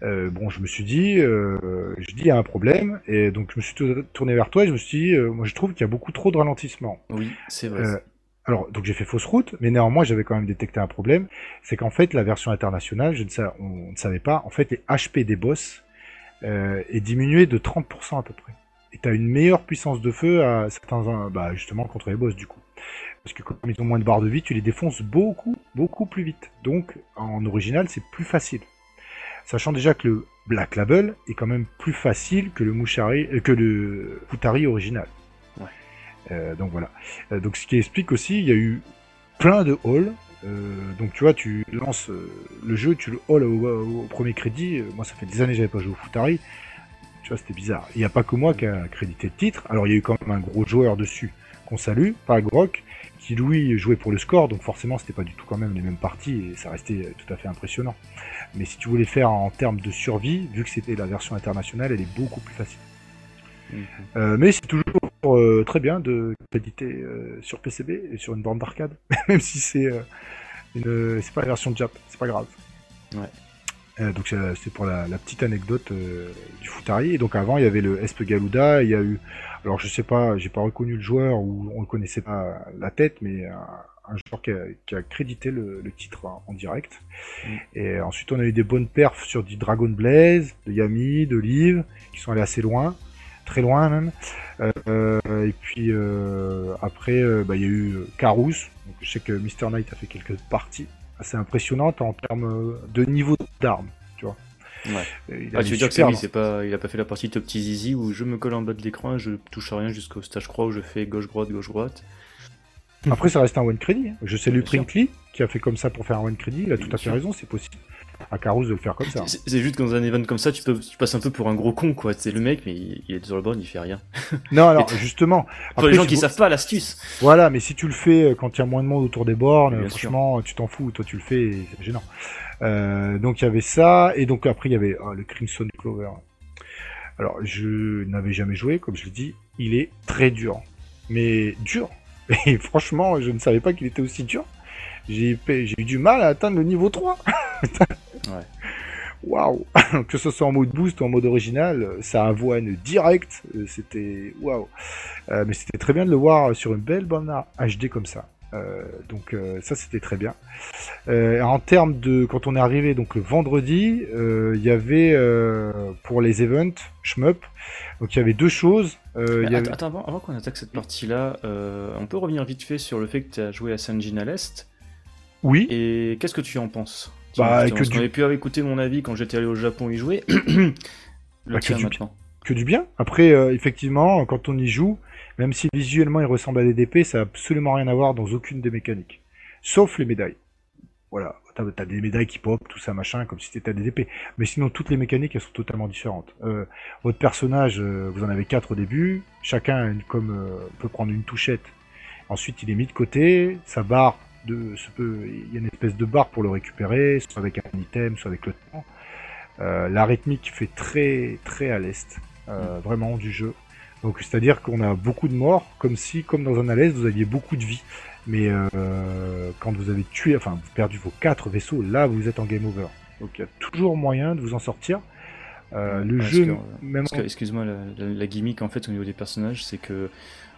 Euh, bon, je me suis dit, euh, je dis il y a un problème, et donc je me suis tou- tourné vers toi et je me suis dit, euh, moi je trouve qu'il y a beaucoup trop de ralentissement. Oui, c'est vrai. Euh, alors, donc j'ai fait fausse route, mais néanmoins j'avais quand même détecté un problème, c'est qu'en fait la version internationale, je ne sais, on ne savait pas, en fait les HP des boss euh, est diminué de 30% à peu près. Et tu as une meilleure puissance de feu à certains, bah justement contre les boss du coup. Parce que comme ils ont moins de barres de vie, tu les défonces beaucoup, beaucoup plus vite. Donc en original c'est plus facile. Sachant déjà que le Black Label est quand même plus facile que le Mushari, euh, que le Futari original. Ouais. Euh, donc voilà. Euh, donc ce qui explique aussi, il y a eu plein de halls. Euh, donc tu vois, tu lances euh, le jeu, tu le hall au, au premier crédit. Euh, moi, ça fait des années que j'avais pas joué au Futari. Tu vois, c'était bizarre. Il n'y a pas que moi qui a crédité le titre. Alors il y a eu quand même un gros joueur dessus qu'on salue, Grok, qui lui jouait pour le score. Donc forcément, c'était pas du tout quand même les mêmes parties et ça restait tout à fait impressionnant. Mais si tu voulais faire en termes de survie, vu que c'était la version internationale, elle est beaucoup plus facile. Mhm. Euh, mais c'est toujours euh, très bien de créditer euh, sur PCB et sur une borne d'arcade, même si c'est une, c'est pas la version Jap, c'est pas grave. Ouais. Euh, donc c'est c'est pour la, la petite anecdote euh, du Futari. Et donc avant il y avait le Espe Galuda, il y a eu, alors je sais pas, j'ai pas reconnu le joueur ou on le connaissait pas la tête, mais un, joueur qui a, qui a crédité le, le titre en, en direct. Mm. Et ensuite on a eu des bonnes perfs sur du Dragon Blaze, de Yami, de Liv, qui sont allés assez loin, très loin même. Euh, et puis euh, après, euh, bah, il y a eu euh, Carous. Donc, je sais que Mr. Knight a fait quelques parties assez impressionnantes en termes de niveau d'armes. Tu vois. Ouais. Il Ah, tu veux dire que lui, pas, il a pas fait la partie Top Petit Zizi où je me colle en bas de l'écran et je touche à rien jusqu'au stage croix où je fais gauche-droite, gauche-droite. Après, ça reste un one credit. hein. Je salue. Prinkly qui a fait comme ça pour faire un one credit. Il a tout à fait sûr. raison, c'est possible. À Carous de le faire comme ça. C'est juste que dans un event comme ça, tu, peux, tu passes un peu pour un gros con, quoi. C'est le mec, mais il, il est sur le borne, il fait rien. Non, alors justement. Pour les gens qui vous- savent pas l'astuce. Voilà, mais si tu le fais euh, quand il y a moins de monde autour des bornes, Bien euh, franchement, tu t'en fous, toi tu le fais, c'est gênant. Euh, donc il y avait ça, et donc après il y avait le Crimson Clover. Alors je n'avais jamais joué, comme je l'ai dit, il est très dur, mais dur. Et franchement, je ne savais pas qu'il était aussi dur. J'ai eu du mal à atteindre le niveau 3. Ouais. Waouh Que ce soit en mode boost ou en mode original, ça avoine direct, euh, c'était waouh Euh, Mais c'était très bien de le voir sur une belle borne HD comme ça. Euh, donc euh, ça c'était très bien. Euh, en termes de quand on est arrivé donc le vendredi, il y avait pour les events shmup, donc il y avait deux choses. Il y attends, avant, avant qu'on attaque cette partie-là, euh, on peut revenir vite fait sur le fait que tu as joué à Sanjin à l'Est. Oui. Et qu'est-ce que tu en penses? Bah, que du- pu écouter mon avis quand j'étais allé au Japon y jouer. le Bah, que du- maintenant. que du bien. Après, euh, effectivement, quand on y joue, même si visuellement il ressemble à des DP, ça a absolument rien à voir dans aucune des mécaniques. Sauf les médailles. Voilà, t'as as des médailles qui pop, tout ça, machin, comme si c'était des DP. Mais sinon, toutes les mécaniques, elles sont totalement différentes. Euh, votre personnage, euh, vous en avez quatre au début. Chacun, comme, peut prendre une touchette. Ensuite, il est mis de côté. Sa barre, de, se peut, il y a une espèce de barre pour le récupérer, soit avec un item, soit avec le temps. la rythmique fait très, très à l'est, vraiment, du jeu. Donc, c'est-à-dire qu'on a beaucoup de morts, comme si, comme dans un à vous aviez beaucoup de vie. Mais euh, quand vous avez tué, enfin, vous perdu vos quatre vaisseaux, là, vous êtes en game over. Donc il y a toujours moyen de vous en sortir. Euh, le jeu, même. Excuse-moi, la, gimmick en fait au niveau des personnages, c'est que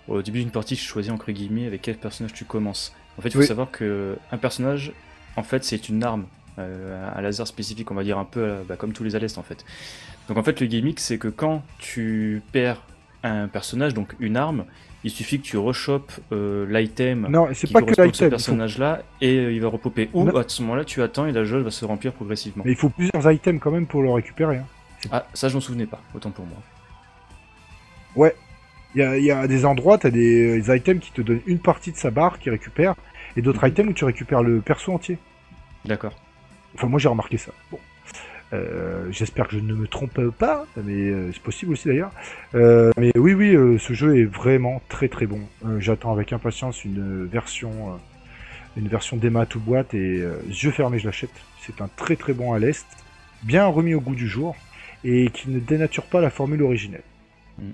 au début d'une partie, je choisis entre guillemets avec quel personnage tu commences. En fait, il faut savoir que un personnage, en fait, c'est une arme, euh, un laser spécifique, on va dire un peu bah, comme tous les Alest en fait. Donc en fait, le gimmick, c'est que quand tu perds un personnage, donc une arme, il suffit que tu rechopes euh, l'item c'est pas que ce personnage-là et euh, il va repopper. Ou à ce moment-là, tu attends et la jauge va se remplir progressivement. Mais il faut plusieurs items quand même pour le récupérer. Hein. Ah, ça, je m'en souvenais pas, autant pour moi. Ouais. Il y a, des endroits, tu as des, items qui te donnent une partie de sa barre qui récupère et d'autres mhm. items où tu récupères le perso entier. D'accord. Enfin, moi j'ai remarqué ça. Bon. Euh, j'espère que je ne me trompe pas, mais euh, c'est possible aussi d'ailleurs. Euh, mais oui, oui, ce jeu est vraiment très très bon. J'attends avec impatience une version, une version démat ou boîte et yeux fermés, je l'achète. C'est un très très bon à l'est, bien remis au goût du jour et qui ne dénature pas la formule originelle. Mm.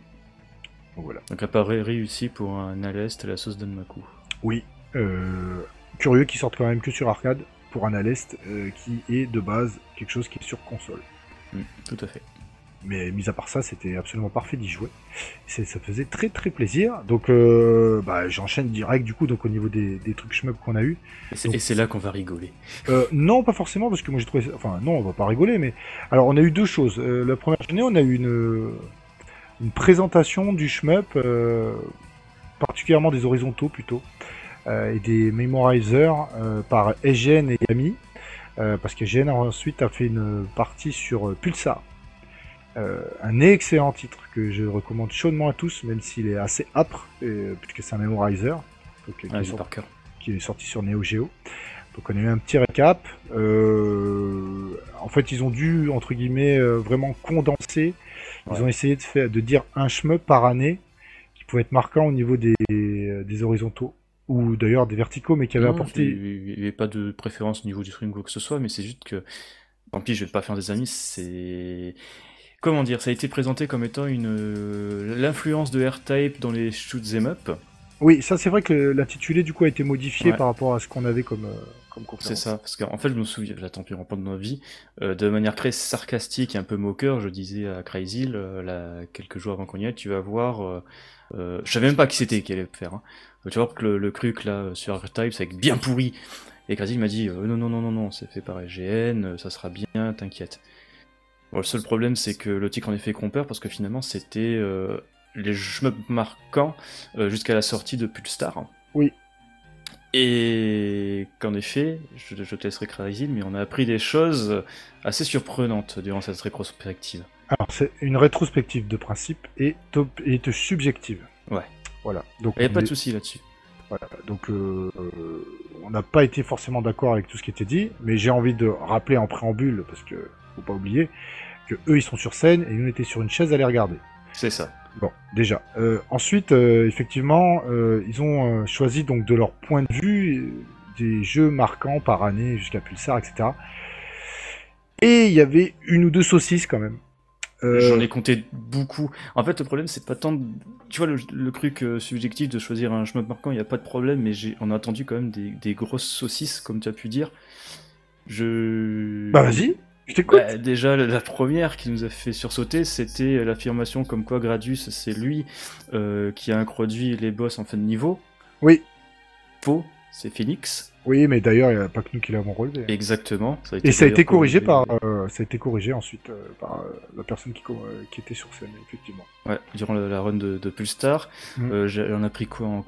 Donc voilà. Donc apparaît réussi pour un à l'est la sauce d'Anmaku. Oui. curieux qui sortent quand même que sur arcade pour un Alest euh, qui est de base quelque chose qui est sur console. Mm, tout à fait. Mais mis à part ça, c'était absolument parfait d'y jouer. Ça faisait très très plaisir. Donc euh, bah, j'enchaîne direct du coup donc au niveau des, trucs shmup qu'on a eu. Et c'est là qu'on va rigoler. Euh, non, pas forcément parce que moi j'ai trouvé. Enfin non, on va pas rigoler. Mais alors on a eu deux choses. la première journée, on a eu une une présentation du shmup, particulièrement des horizontaux plutôt. Euh, et des memorizers euh, par EGN et Yami. Euh, parce qu'EGN ensuite a fait une partie sur Pulsar. un excellent titre que je recommande chaudement à tous, même s'il est assez âpre, puisque c'est un memorizer. qui, est sorti, sur Neo Geo. Donc on a eu un petit récap. en fait, ils ont dû, entre guillemets, vraiment condenser. Ils ont essayé de, faire, de dire un shmup par année qui pouvait être marquant au niveau des, des horizontaux ou d'ailleurs des verticaux, mais qui avaient apporté. Il n'y avait pas de préférence au niveau du string ou quoi que ce soit, mais c'est juste que. Tant pis, je vais pas faire des amis, c'est. Comment dire Ça a été présenté comme étant une l'influence de R-Type dans les shoot them up. Oui, ça c'est vrai que l'intitulé du coup a été modifié par rapport à ce qu'on avait comme, euh, comme C'est ça, parce qu'en fait je me souviens, j'attends plus pas de ma vie, euh, de manière très sarcastique et un peu moqueur, je disais à Crazy, là, quelques jours avant qu'on y aille, tu vas voir, euh, je savais même pas qui c'était qui allait faire, hein. Tu vois que le, le truc là sur R-Type c'est bien pourri. Et Crazy m'a dit non non non non non c'est fait par IGN, ça sera bien, t'inquiète. le seul problème c'est que le titre en effet compère parce que finalement c'était les me marquants euh, jusqu'à la sortie de Pulstar. Oui. Et qu'en effet, je, te laisserai mais on a appris des choses assez surprenantes durant cette rétrospective. Alors, c'est une rétrospective de principe et, et subjective. Ouais. Voilà. Donc, il n'y a pas de souci là-dessus. Voilà. Donc, euh, euh, on n'a pas été forcément d'accord avec tout ce qui était dit, mais j'ai envie de rappeler en préambule, parce que faut pas oublier, que eux ils sont sur scène et nous on était sur une chaise à les regarder. C'est ça. Bon, déjà. Euh, ensuite, euh, effectivement, euh, ils ont choisi donc de leur point de vue des jeux marquants par année jusqu'à Pulsar, etc. Et il y avait une ou deux saucisses quand même. J'en ai compté beaucoup. En fait, le problème, c'est pas tant. Tu vois, le, truc subjectif de choisir un chemin marquant, il n'y a pas de problème, mais on a attendu quand même des, des, grosses saucisses, comme tu as pu dire. Je. Bah, vas-y! Bah, déjà, la première qui nous a fait sursauter, c'était l'affirmation comme quoi Gradius, c'est lui euh, qui a introduit les boss en fin de niveau. Oui. Faux, c'est Phoenix. Oui, mais d'ailleurs, il n'y a pas que nous qui l'avons relevé. Exactement. Et ça a été corrigé par, euh, ça a été corrigé ensuite euh, par la personne qui, qui, était sur scène, effectivement. Ouais, durant la, run de, de Pulstar, mm. on a appris quoi en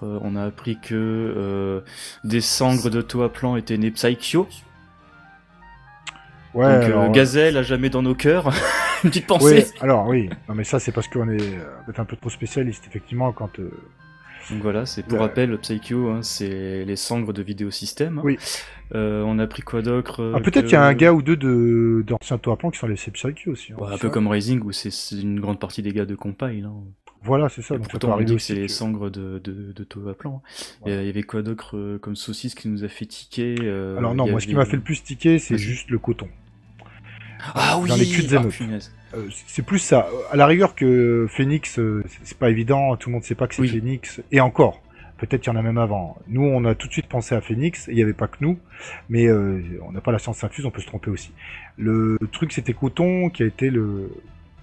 On a appris que des sangres de Toa Plan étaient nées Psycho. Ouais, Donc, euh, Gazelle à jamais dans nos cœurs. une petite pensée. Oui, alors oui, non mais ça c'est parce qu'on est euh, peut-être un peu trop spécialiste effectivement quand. euh, Donc voilà, c'est pour rappel, Psycho, hein, c'est les sangres de vidéosystème. Oui. Euh, on a pris quoi d'autre Ah, peut-être que- qu'il y a un gars ou deux de d'anciens Toaplan qui sont laissés psycho aussi. hein. Ouais, un peu comme Rising, où c'est une grande partie des gars de compile. Hein. Voilà, c'est ça. Donc ça Pourtant, on dit que c'est les sangres de, de, de Toa Plan. Ouais. Et, euh, Il y avait quoi d'autre comme saucisse qui nous a fait tiquer euh, Alors non, moi ce qui m'a fait le plus tiquer, c'est juste le coton. Ah oui dans les culs de ah. Euh, c'est plus ça. À la rigueur que Phoenix, euh, c'est- pas évident, tout le monde sait pas que c'est Oui. Phoenix. Et encore, peut-être qu'il y en a même avant. Nous, on a tout de suite pensé à Phoenix, il n'y avait pas que nous, mais euh, on n'a pas la science infuse, on peut se tromper aussi. Le truc, c'était Coton, qui a été le,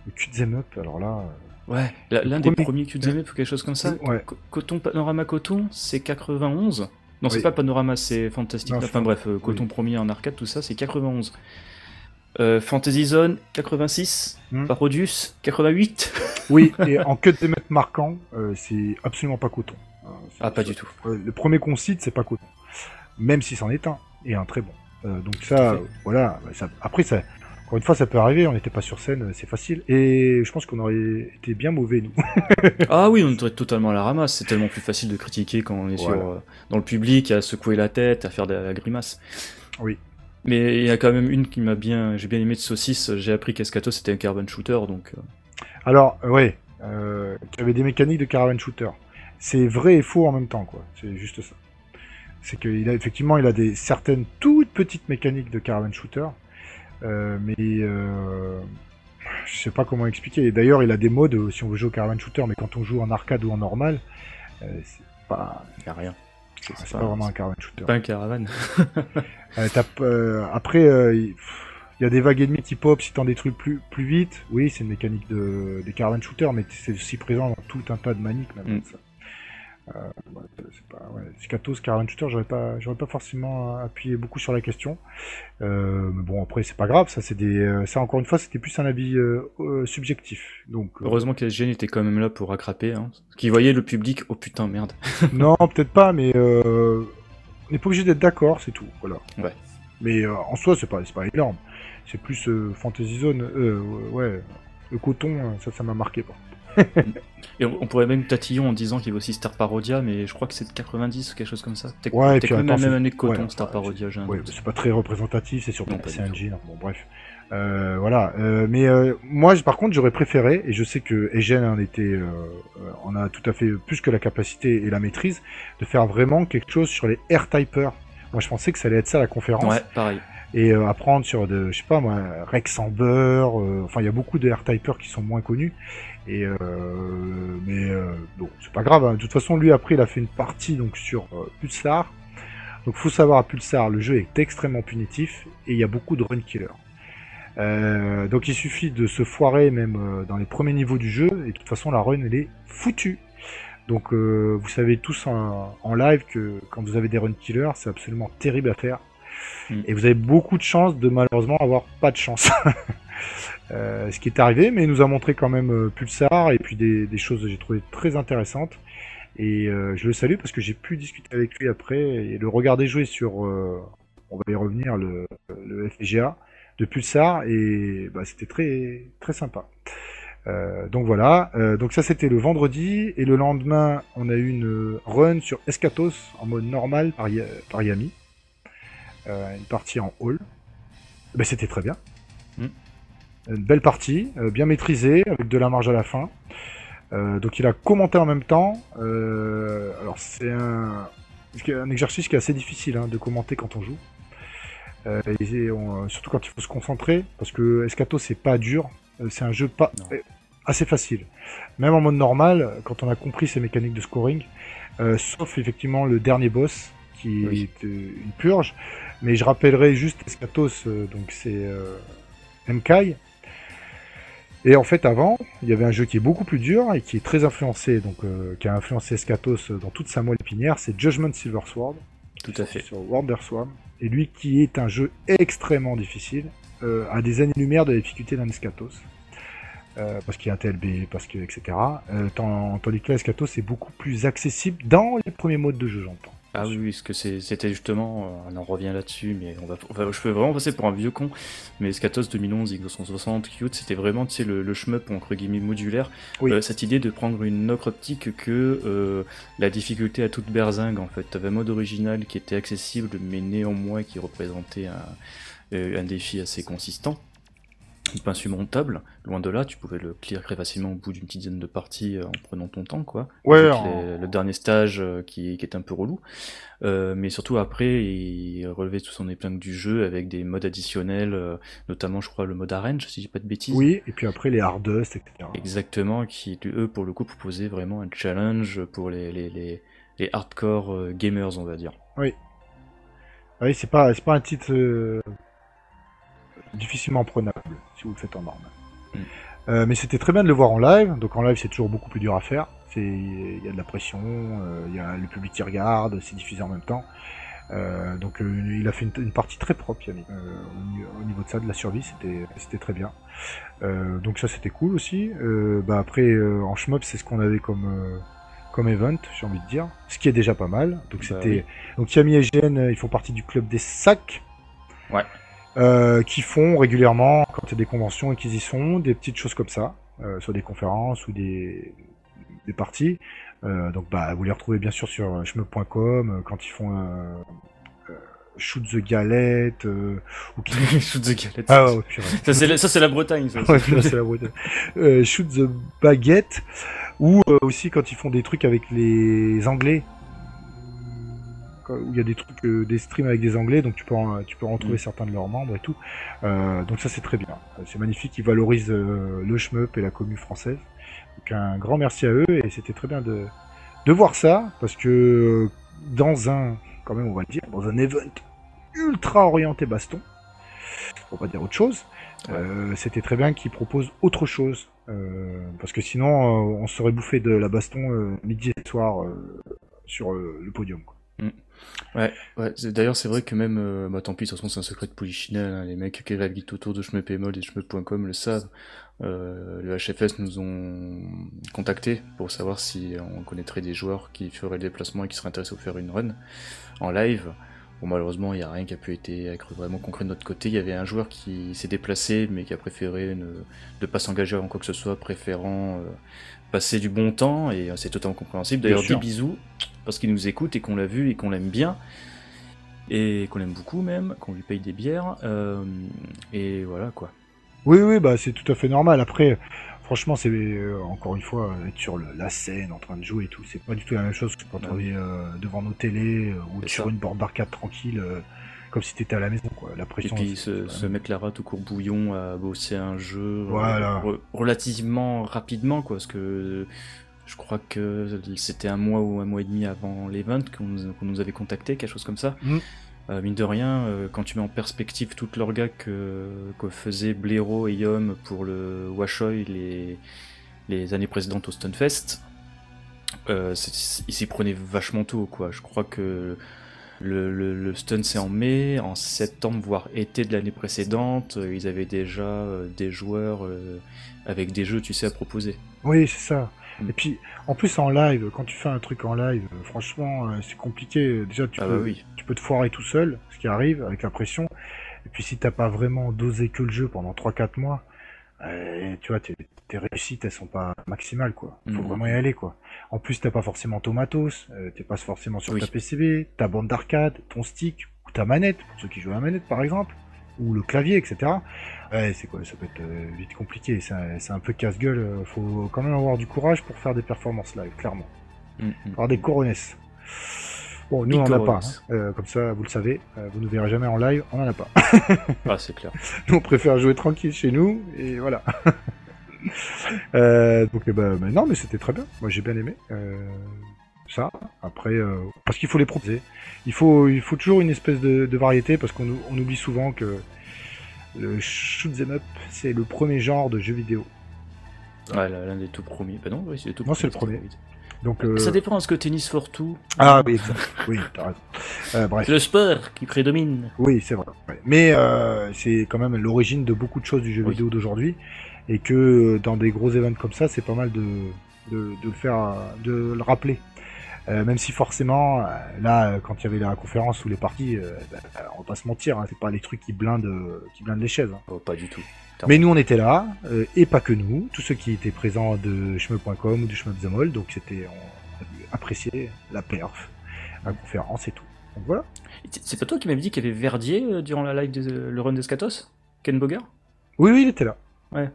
le cul Up. Alors là, euh, Ouais, l'un des premier- premiers Q2M ou quelque chose comme ça. Ouais. Coton, Panorama Coton, c'est 91. Non, c'est Oui. pas Panorama, c'est Fantastic. Non, enfin bref, euh, Coton premier en arcade, tout ça, c'est 91. Euh, Fantasy Zone, 86. Hmm. Parodius, 88. oui, et en cut de mètres marquant, euh, c'est absolument pas Coton. Euh, Ah, pas du tout. Le premier qu'on cite, c'est pas Coton. Même si c'en est un, et un très bon. Donc ça, voilà. bah, ça- après, ça, encore une fois, ça peut arriver. On n'était pas sur scène, c'est facile. Et je pense qu'on aurait été bien mauvais nous. Ah oui, on était totalement à la ramasse. C'est tellement plus facile de critiquer quand on est sur, Voilà. dans le public, à secouer la tête, à faire de la grimace. Oui. Mais il y a quand même une qui m'a bien, j'ai bien aimé de saucisse. J'ai appris qu'Escato c'était un carbon shooter, donc. euh, Alors, euh, ouais, euh, tu avais des mécaniques de caravan shooter. C'est vrai et faux en même temps, quoi. C'est juste ça. C'est qu'il a effectivement, il a des certaines toutes petites mécaniques de caravan shooter, euh, mais euh, je sais pas comment expliquer. Et D'ailleurs, il a des modes si on veut jouer au caravan shooter, mais quand on joue en arcade ou en normal, euh, c'est pas, y a rien. C'est c'est pas vraiment un caravan shooter. pas un caravane. Euh, t'as- euh, après, euh, il il y a des vagues ennemies qui pop si t'en détruis plus, plus vite. Oui, c'est une mécanique de, des caravan shooters, mais c'est aussi présent dans tout un tas de maniques. Même, Mm. ça. Euh, pas, ouais. Scatos, shooter, j'aurais pas, j'aurais pas forcément appuyé beaucoup sur la question. Euh, mais bon, après, c'est pas grave. Ça, c'est des, euh, ça encore une fois, c'était plus un avis euh, subjectif. Donc, euh, Heureusement que SGN était quand même là pour rattraper. Hein. Qui voyait le public, oh putain, merde. non, peut-être pas, mais on n'est pas obligé d'être d'accord, c'est tout. Voilà. Ouais. Mais en soi, c'est pas, c'est pas énorme. C'est plus Fantasy Zone. Ouais, le coton, ça, ça m'a marqué. Pas. Et on, on pourrait même tatillon en disant qu'il y avait aussi Star Parodia, mais je crois que c'est de 90 ou quelque chose comme ça. Peut-être Ouais, puis même la même c'est- année que Coton, ouais, Star Parodia, j'ai un Ouais, c'est pas très représentatif, c'est sur Non, PC pas du Engine. Bon, bref. Euh, voilà. Euh, mais euh, moi, par contre, j'aurais préféré, et je sais que Egen en était, on a tout à fait plus que la capacité et la maîtrise, de faire vraiment quelque chose sur les air-typers. Moi, je pensais que ça allait être ça la conférence. Ouais, pareil. et apprendre sur de, je sais pas moi, Rex Amber, euh, enfin il y a beaucoup de R-Typers qui sont moins connus, et euh, mais euh, bon c'est pas grave, hein. de toute façon lui après il a fait une partie donc sur euh, Pulsar, donc faut savoir à Pulsar le jeu est extrêmement punitif et il y a beaucoup de run killers. Euh, donc il suffit de se foirer même euh, dans les premiers niveaux du jeu et de toute façon la run elle est foutue. Donc euh, vous savez tous en, en live que quand vous avez des run killers c'est absolument terrible à faire. Mm. Et vous avez beaucoup de chance de malheureusement avoir pas de chance. Euh, ce qui est arrivé, mais il nous a montré quand même euh, Pulsar et puis des, choses que j'ai trouvé très intéressantes. Et euh, je le salue parce que j'ai pu discuter avec lui après et le regarder jouer sur, on va y revenir, le, le FPGA de Pulsar et bah, c'était très très sympa. Donc voilà, donc ça c'était le vendredi et le lendemain on a eu une run sur Escatos en mode normal par, Ya- par Yami, une partie en hall. Ben, c'était très bien. Une belle partie, euh, bien maîtrisée, avec de la marge à la fin. Euh, donc il a commenté en même temps. Euh, alors c'est un, exercice qui est assez difficile hein, de commenter quand on joue. Et on- surtout quand il faut se concentrer, parce que Escato c'est pas dur, c'est un jeu pas Non. assez facile. Même en mode normal, quand on a compris ses mécaniques de scoring, euh, sauf effectivement le dernier boss qui Oui. est euh, une purge. Mais je rappellerai juste Escatos, euh, donc c'est Mkai. Et en fait, avant, il y avait un jeu qui est beaucoup plus dur et qui est très influencé, donc euh, qui a influencé Escatos dans toute sa moelle épinière, c'est Judgment Silver Sword. Tout à fait. Sur Wonderswan. Et lui qui est un jeu extrêmement difficile, euh, à des années-lumière de la difficulté d'un Escatos. Euh, parce qu'il y a un TLB, parce que, etc. Euh, tant- tandis que là, Escatos est beaucoup plus accessible dans les premiers modes de jeu, j'entends. Ah oui, parce que c'était justement, euh, on en revient là-dessus, mais on va, je peux vraiment passer pour un vieux con, mais Scatos 2011, X260, Cute, c'était vraiment, tu sais, le, le shmup, entre guillemets, modulaire, euh, cette idée de prendre une autre optique que euh, la difficulté à toute berzingue, en fait. T'avais un mode original qui était accessible, mais néanmoins qui représentait un, un défi assez consistant pas insurmontable, loin de là, tu pouvais le clear très facilement au bout d'une petite dizaine de parties euh, en prenant ton temps, quoi. Ouais. le dernier stage euh, qui, qui, est un peu relou. Euh, mais surtout après, il relevait tout son épingle du jeu avec des modes additionnels, notamment je crois le mode arrange, si je dis pas de bêtises. Oui, et puis après les hardest, etc. Exactement, qui eux pour le coup proposaient vraiment un challenge pour les, les, les, les hardcore gamers, on va dire. Oui. Oui, c'est pas, pas un titre difficilement prenable si vous le faites en normal. Mm. Euh, mais c'était très bien de le voir en live. Donc en live, c'est toujours beaucoup plus dur à faire. Il y a de la pression, euh, il y a le public qui regarde, c'est diffusé en même temps. Euh, donc il a fait une, partie très propre, Yami. au niveau de ça, de la survie, c'était très bien. donc ça, c'était cool aussi. bah après, en shmup, c'est ce qu'on avait comme comme event, j'ai envie de dire, ce qui est déjà pas mal. Donc bah c'était donc Yami et Jen, ils font partie du club des sacs. Ouais. Euh, qui font régulièrement, quand il y a des conventions et qu'ils y sont, des petites choses comme ça, euh, soit des conférences ou des, des parties. Euh, donc bah, vous les retrouvez bien sûr sur euh, quand ils font euh, Shoot the Galette ou qui... Shoot the Galette. Ah ouais, ça c'est la, ça c'est la Bretagne. Ça, ouais, c'est la Bretagne. Shoot the Baguette ou aussi quand ils font des trucs avec les Anglais il y a des trucs, euh, des streams avec des anglais, donc tu peux en, tu peux retrouver mm. certains de leurs membres et tout. Euh, donc ça c'est très bien, c'est magnifique, ils valorisent euh, le shmup et la commune française. Donc un grand merci à eux et c'était très bien de, de voir ça parce que dans un, quand même on va le dire, dans un event ultra orienté baston, on va dire autre chose, c'était très bien qu'ils proposent autre chose. parce que sinon, on serait bouffé de la baston midi et soir sur le podium. Quoi. Mm. Ouais. D'ailleurs, c'est vrai que même, euh, bah, tant pis, de toute façon, c'est un secret de polichinelle. Hein. Les mecs qui gravitent autour de Shmepemol et Shmup.com le savent. Euh, le HFS nous ont contacté pour savoir si on connaîtrait des joueurs qui feraient le déplacement et qui seraient intéressés à faire une run en live. Bon, malheureusement, il n'y a rien qui a pu être vraiment concret de notre côté. Il y avait un joueur qui s'est déplacé, mais qui a préféré ne, pas s'engager en quoi que ce soit, préférant euh, passer du bon temps, et c'est totalement compréhensible. D'ailleurs, des bisous parce qu'il nous écoute et qu'on l'a vu et qu'on l'aime bien et qu'on l'aime beaucoup même, qu'on lui paye des bières euh, et voilà quoi. Oui oui bah c'est tout à fait normal. Après franchement c'est euh, encore une fois être sur la scène en train de jouer et tout, c'est pas du tout la même chose que quand on est euh, devant nos télés ou sur une borne d'arcade tranquille comme si t'étais à la maison quoi. La pression. Et puis se, mettre la rate au courbouillon à bosser un jeu voilà. relativement rapidement quoi parce que je crois que c'était un mois ou un mois et demi avant l'event qu'on nous, avait contacté, quelque chose comme ça. Mm. Euh, mine de rien, euh, quand tu mets en perspective toute l'orga que, que faisaient Blaireau et Yom pour le Washoy les, les années précédentes au Stunfest, euh, ils s'y prenaient vachement tôt, quoi. Je crois que le, le, Stun c'est en mai, en septembre, voire été de l'année précédente, ils avaient déjà des joueurs avec des jeux, tu sais, à proposer. Oui, c'est ça. Mm. Et puis, en plus, en live, quand tu fais un truc en live, euh, franchement, euh, c'est compliqué. Déjà, tu, ah peux, bah oui. tu peux te foirer tout seul, ce qui arrive avec la pression. Et puis, si t'as pas vraiment dosé que le jeu pendant 3-4 mois, euh, tu vois, tes, réussites, elles sont pas maximales, quoi. Faut mm. vraiment y aller, quoi. En plus, t'as pas forcément ton matos, euh, t'es pas forcément sur ta PCB, ta bande d'arcade, ton stick, ou ta manette, pour ceux qui jouent à la manette, par exemple ou le clavier, etc. Ouais, c'est quoi, ça peut être euh, vite compliqué. C'est un, peu casse-gueule. Euh, faut quand même avoir du courage pour faire des performances live, clairement. Mm, mm. avoir des coronesses. Bon, nous on en a pas. Hein. Euh, comme ça, vous le savez, vous ne verrez jamais en live, on en a pas. ah, c'est clair. Nous on préfère jouer tranquille chez nous et voilà. donc, eh ben, non, mais c'était très bien. Moi j'ai bien aimé ça. Après, parce qu'il faut les proposer. Il faut, il faut toujours une espèce de, variété parce qu'on on oublie souvent que le shoot 'em up, c'est le premier genre de jeu vidéo. Ouais, l'un des tout premiers. Bah non, c'est le tout Non, c'est le premier. Donc, euh... Ça dépend, est-ce que tennis for Ah oui, oui, t'as raison. Euh, bref. Le sport qui prédomine. Oui, c'est vrai. Mais euh, c'est quand même l'origine de beaucoup de choses du jeu vidéo d'aujourd'hui. Et que dans des gros événements comme ça, c'est pas mal de, de, de, le faire, de le rappeler. Euh, même si forcément, euh, là, quand il y avait la conférence ou les parties, euh, bah, on va pas se mentir, hein, c'est pas les trucs qui blindent, qui blindent les chaises. hein. Oh, pas du tout. Mais nous, on était là, euh, et pas que nous, tous ceux qui étaient présents de chemin.com ou du chemin de Zamol, donc c'était, on a apprécié la perf, la conférence et tout. Donc voilà. C'est pas toi qui m'avais dit qu'il y avait Verdier euh, durant la live de le run d'Escatos Ken Bogart Oui, oui, il était là. Ouais.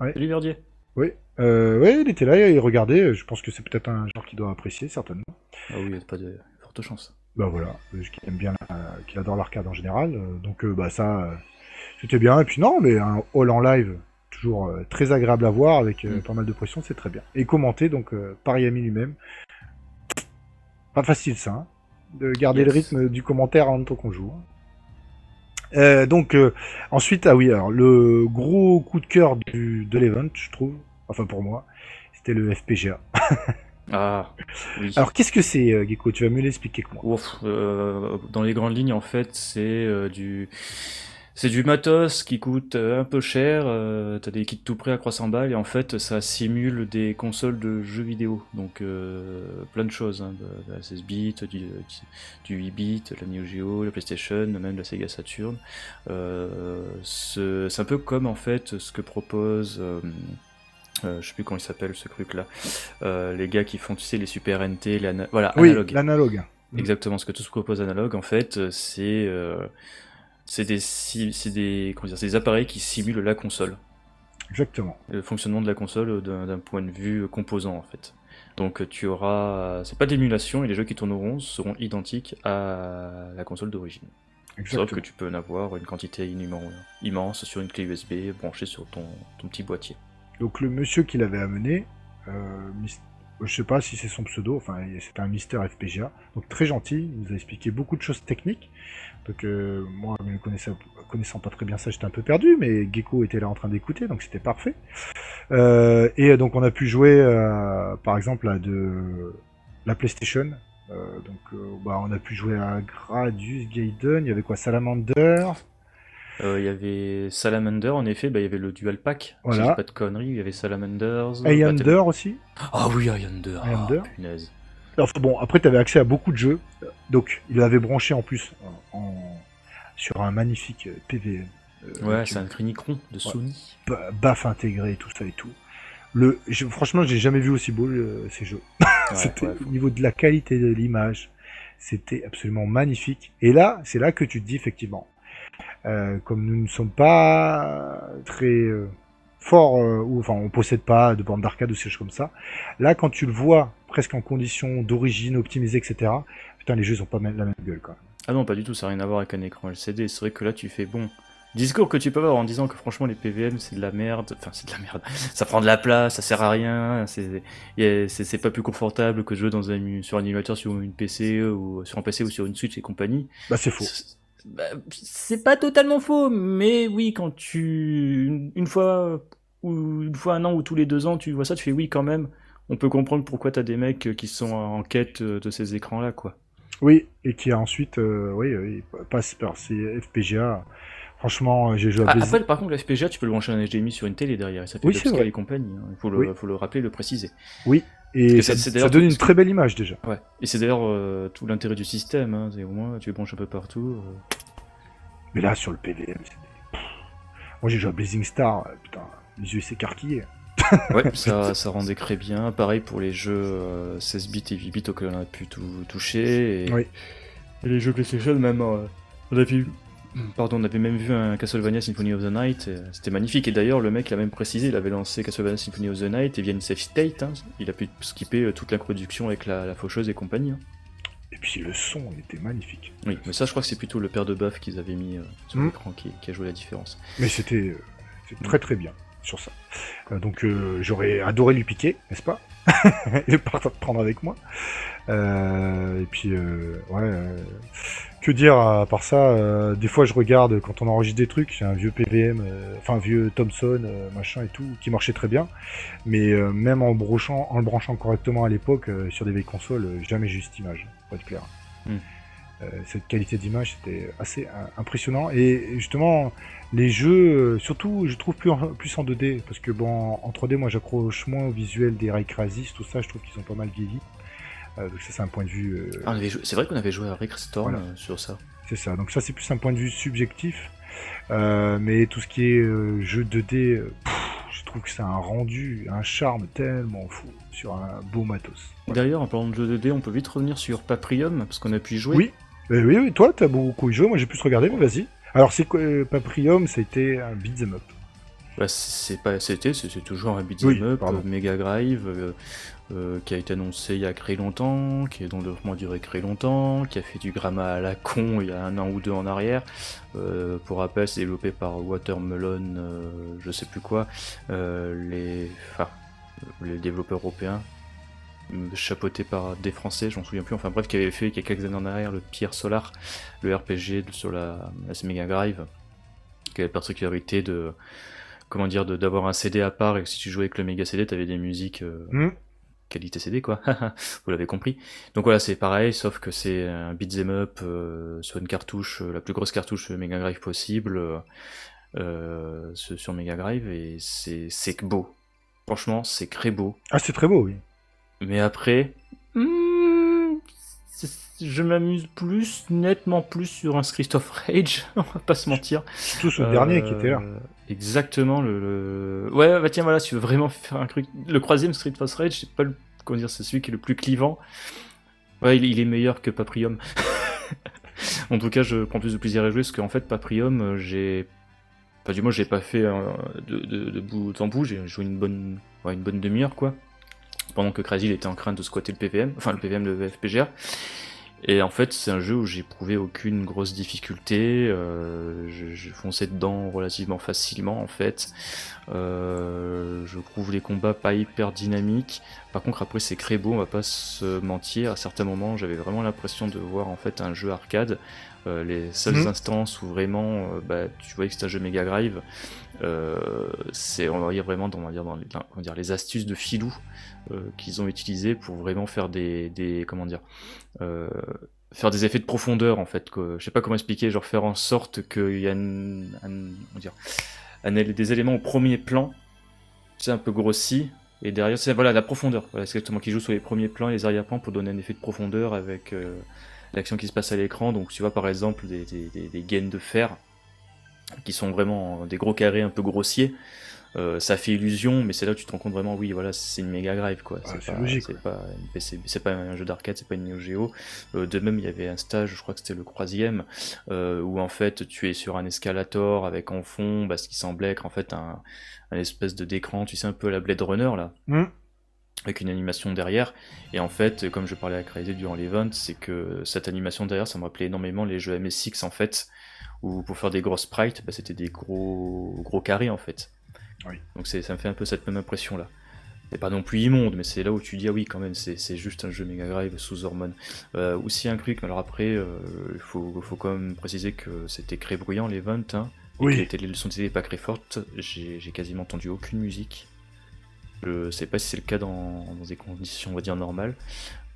Ouais. Salut Verdier. Oui, euh, ouais, il était là, il regardait. Je pense que c'est peut-être un genre qu'il doit apprécier, certainement. Ah oui, y a pas de forte chance. Bah voilà, euh, qu'il aime bien, euh, qu'il adore l'arcade en général. euh, donc bah ça, c'était bien. Et puis non, mais un hall en live, toujours très agréable à voir avec Mm. pas mal de pression, c'est très bien. Et commenté donc par Yami lui-même. Pas facile ça, hein, de garder le rythme du commentaire en même temps qu'on joue. Euh, donc euh, ensuite, ah oui, alors le gros coup de cœur du, de l'event, je trouve, enfin pour moi, c'était le FPGA. Ah, oui. Alors qu'est-ce que c'est, euh, Gecko? Tu vas mieux l'expliquer que moi. Ouf, euh, dans les grandes lignes, en fait, c'est euh, du. C'est du matos qui coûte un peu cher, euh, t'as des kits tout prêts à 300 balles et en fait ça simule des consoles de jeux vidéo, donc euh, plein de choses, hein, de, de la 16 bits, du, du 8 bits, la Neo Geo, la PlayStation, même la Sega Saturn. Euh, ce- c'est un peu comme en fait ce que propose, euh, je sais plus comment il s'appelle ce truc là, euh, les gars qui font tu sais les Super NT, les ana- voilà, Oui, analogue. l'analogue. Exactement, ce que tout ce que propose Analog, en fait, euh, c'est euh, c'est des, c'est des, comment dire, c'est des appareils qui simulent la console, Exactement. le fonctionnement de la console d'un point de vue composant, en fait. Donc tu auras, c'est pas d'émulation et les jeux qui tourneront seront identiques à la console d'origine. Sauf que tu peux en avoir une quantité immense sur une clé USB branchée sur ton, ton petit boîtier. Donc le monsieur qui l'avait amené, euh, je sais pas si c'est son pseudo, enfin c'était un Mister FPGA, donc très gentil, il nous a expliqué beaucoup de choses techniques. Donc euh, moi, ne connaissant, pas très bien ça, j'étais un peu perdu, mais Gecko était là en train d'écouter, donc c'était parfait. Euh, et donc on a pu jouer, euh, par exemple, à de la PlayStation. Euh, donc euh, bah, on a pu jouer à Gradius Gaiden, il y avait quoi Salamander, Euh, Il y avait Salamander, en effet, bah, il y avait le Dual Pack, Voilà. si je dis pas de conneries, il y avait Salamanders. Ayander Battle- aussi. Ah oui, Ayander. Ayander. Ah, punaise. Enfin bon, après, tu avais accès à beaucoup de jeux. Donc, il l'avait branché en plus en, en- sur un magnifique euh, PVM. euh, Ouais, c'est un Crinicron de Sony. une ba- baffe intégrée, tout ça et tout. Le, je- franchement, j'ai jamais vu aussi beau le- ces jeux. Ouais, c'était ouais, au niveau de la qualité de l'image, c'était absolument magnifique. Et là, c'est là que tu te dis effectivement, euh, comme nous ne sommes pas très euh, forts, euh, ou enfin on possède pas de bornes d'arcade ou ces choses comme ça, là quand tu le vois presque en conditions d'origine optimisée, etc. Putain, les jeux ils ont pas la même gueule quand même. Ah non, pas du tout, ça n'a rien à voir avec un écran LCD. C'est vrai que là, tu fais bon. Discours que tu peux avoir en disant que franchement, les PVM, c'est de la merde. Enfin, c'est de la merde. Ça prend de la place, ça sert à rien. C'est pas plus confortable que de jouer dans un, sur un émulateur sur une PC ou sur un PC ou sur une Switch et compagnie. Bah c'est faux. C'est- bah, C'est pas totalement faux, mais oui, quand tu une, une fois ou une fois un an ou tous les deux ans, tu vois ça, tu fais oui quand même. On peut comprendre pourquoi t'as des mecs qui sont en quête de ces écrans-là, quoi. Oui, et qui a ensuite, euh, oui, oui, passe par ces FPGA. Franchement, j'ai joué à Ah, après, par contre, le FPGA, tu peux le brancher en HDMI sur une télé derrière, et ça fait Oui, de c'est vrai. et compagnie. hein. Il faut le, Oui. faut le rappeler, le préciser. Et ça, c'est- c'est donne une très belle image déjà. Ouais. Et c'est d'ailleurs euh, tout l'intérêt du système. Hein. C'est au moins, tu le branches un peu partout. euh. Mais là, sur le PVM. Pff. Moi, j'ai joué à Blazing Star, euh, putain, les yeux s'écarquillaient. Ouais, ça, ça rendait très bien. Pareil pour les jeux euh, 16 bits et 8 bits auxquels on a pu tout toucher. Et, Oui. et les jeux PlayStation, même, on a vu. Pardon, on avait même vu un Castlevania Symphony of the Night, c'était magnifique. Et d'ailleurs, le mec l'a même précisé, il avait lancé Castlevania Symphony of the Night et via une save state, hein, il a pu skipper euh, toute l'introduction avec la, la faucheuse et compagnie. hein. Et puis le son, il était magnifique. Oui, mais ça, je crois que c'est plutôt le père de bœuf qu'ils avaient mis euh, sur Mm. l'écran qui, qui a joué la différence. Mais c'était euh, très très bien sur ça. Euh, donc j'aurais adoré lui piquer, n'est-ce pas? Et le prendre avec moi. Et puis, ouais, que dire à part ça euh, Des fois, je regarde quand on enregistre des trucs, j'ai un vieux PVM, euh, enfin un vieux Thomson, euh, machin et tout, qui marchait très bien. Mais même en, brochant, en le branchant correctement à l'époque sur des vieilles consoles, jamais juste image, pour être clair. Mm. Euh, cette qualité d'image, c'était assez impressionnant. Et justement, les jeux, surtout, je trouve plus en, plus en 2D, parce que bon, en 3D, moi, j'accroche moins au visuel des Ray Crysis, tout ça, je trouve qu'ils ont pas mal vieilli. Donc ça c'est un point de vue. Ah, c'est vrai qu'on avait joué à Rick Storm sur ça. C'est ça. Donc ça c'est plus un point de vue subjectif. mais tout ce qui est jeu 2D, je trouve que c'est un rendu, un charme tellement fou sur un beau matos. D'ailleurs, en parlant de jeu 2D, on peut vite revenir sur Paprium parce qu'on a pu y jouer. Oui, oui, oui, toi t'as beaucoup y joué. Moi j'ai pu se regarder, mais vas-y. Alors c'est quoi Paprium C'était un beat'em up. Bah, c'est pas c'était, c'est toujours un beat'em up, euh, Mega Drive, euh, euh, qui a été annoncé il y a très longtemps, qui est dans le développement duré très longtemps, qui a fait du gramma à la con il y a un an ou deux en arrière. pour rappel, c'est développé par Watermelon, je sais plus quoi, les, enfin, les développeurs européens, chapeauté par des Français, j'en souviens plus, enfin bref, qui avait fait il y a quelques années en arrière le Pierre Solar, le RPG sur la, la Mega Drive, qui avait la particularité de comment dire, d'avoir un CD à part et que si tu jouais avec le méga CD, t'avais des musiques euh, hmm. qualité CD quoi. Vous l'avez compris. Donc voilà, c'est pareil, sauf que c'est un beat'em up euh, sur une cartouche, euh, la plus grosse cartouche Mega Drive possible, sur Mega Drive et c'est beau. Franchement, c'est très beau. Ah, c'est très beau, oui. Mais après. Hmm, je m'amuse plus, nettement plus sur un of Rage, on va pas se mentir. Surtout sur le dernier qui était là. Euh, exactement, le, Ouais, bah tiens, voilà, si tu veux vraiment faire un truc. Le troisième Street of Rage, c'est pas le. Comment dire, c'est celui qui est le plus clivant. Ouais, il, est meilleur que Paprium. en tout cas, je prends plus de plaisir à jouer parce qu'en fait, Paprium, euh, j'ai. Enfin, du moins, j'ai pas fait euh, de, de, bout en bout, j'ai joué une bonne, une bonne demi-heure, quoi pendant que Crazy était en train de squatter le PVM, enfin le PVM de FPGR. Et en fait, c'est un jeu où j'ai prouvé aucune grosse difficulté. Euh, je, je, fonçais dedans relativement facilement en fait. Euh, je trouve les combats pas hyper dynamiques. Par contre, après, c'est très beau, on va pas se mentir. À certains moments, j'avais vraiment l'impression de voir en fait un jeu arcade. Euh, les seules mhm. instances où vraiment, euh, bah, tu vois que c'est un jeu Mega Drive, euh, c'est on va dire vraiment dans, on va dire, dans les, dire, les astuces de filou qu'ils ont utilisées pour vraiment faire des, des comment dire faire des effets de profondeur en fait que je sais pas comment expliquer genre faire en sorte qu'il y a dire, des éléments au premier plan c'est un peu grossi et derrière c'est voilà la profondeur c'est exactement qui joue sur les premiers plans et les arrière-plans pour donner un effet de profondeur avec l'action qui se passe à l'écran. Donc tu vois par exemple des, gaines de fer qui sont vraiment des gros carrés un peu grossiers. Euh, ça fait illusion, mais c'est là où tu te rends compte vraiment, oui, voilà, c'est une Mega Drive, quoi. c'est logique. C'est pas, un jeu d'arcade, c'est pas une Neo Geo. Euh, de même, il y avait un stage, je crois que c'était le troisième, euh, où en fait, tu es sur un escalator avec en fond, bah, ce qui semblait être en fait un, espèce de d'écran, tu sais, un peu la Blade Runner, là. Mmh avec une animation derrière. Et en fait, comme je parlais à Crazy durant l'event, c'est que cette animation derrière, ça me rappelait énormément les jeux MSX en fait, où pour faire des grosses sprites, bah, c'était des gros gros carrés en fait. Donc ça me fait un peu cette même impression là. C'est pas non plus immonde, mais c'est là où tu dis ah oui quand même c'est juste un jeu Mega Drive sous hormones. Euh, aussi un truc, alors après euh, il faut, faut quand même préciser que c'était très bruyant l'event, hein, oui. que les leçons n'étaient pas très fortes. J'ai quasiment entendu aucune musique. Je sais pas si c'est le cas dans, des conditions, on va dire, normales.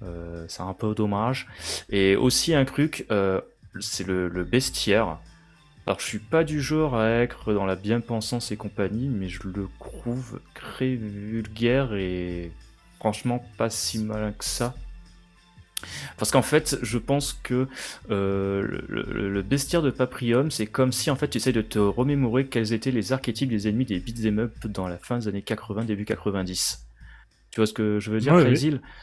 Euh, c'est un peu dommage. Et aussi un truc, euh, c'est le, bestiaire. Alors je suis pas du genre à être dans la bien-pensance et compagnie, mais je le trouve très vulgaire et franchement pas si malin que ça. Parce qu'en fait, je pense que euh, le, bestiaire de Paprium, c'est comme si en fait tu essayes de te remémorer quels étaient les archétypes des ennemis des beat'em up dans la fin des années 80, début 90. Tu vois ce que je veux dire, ouais,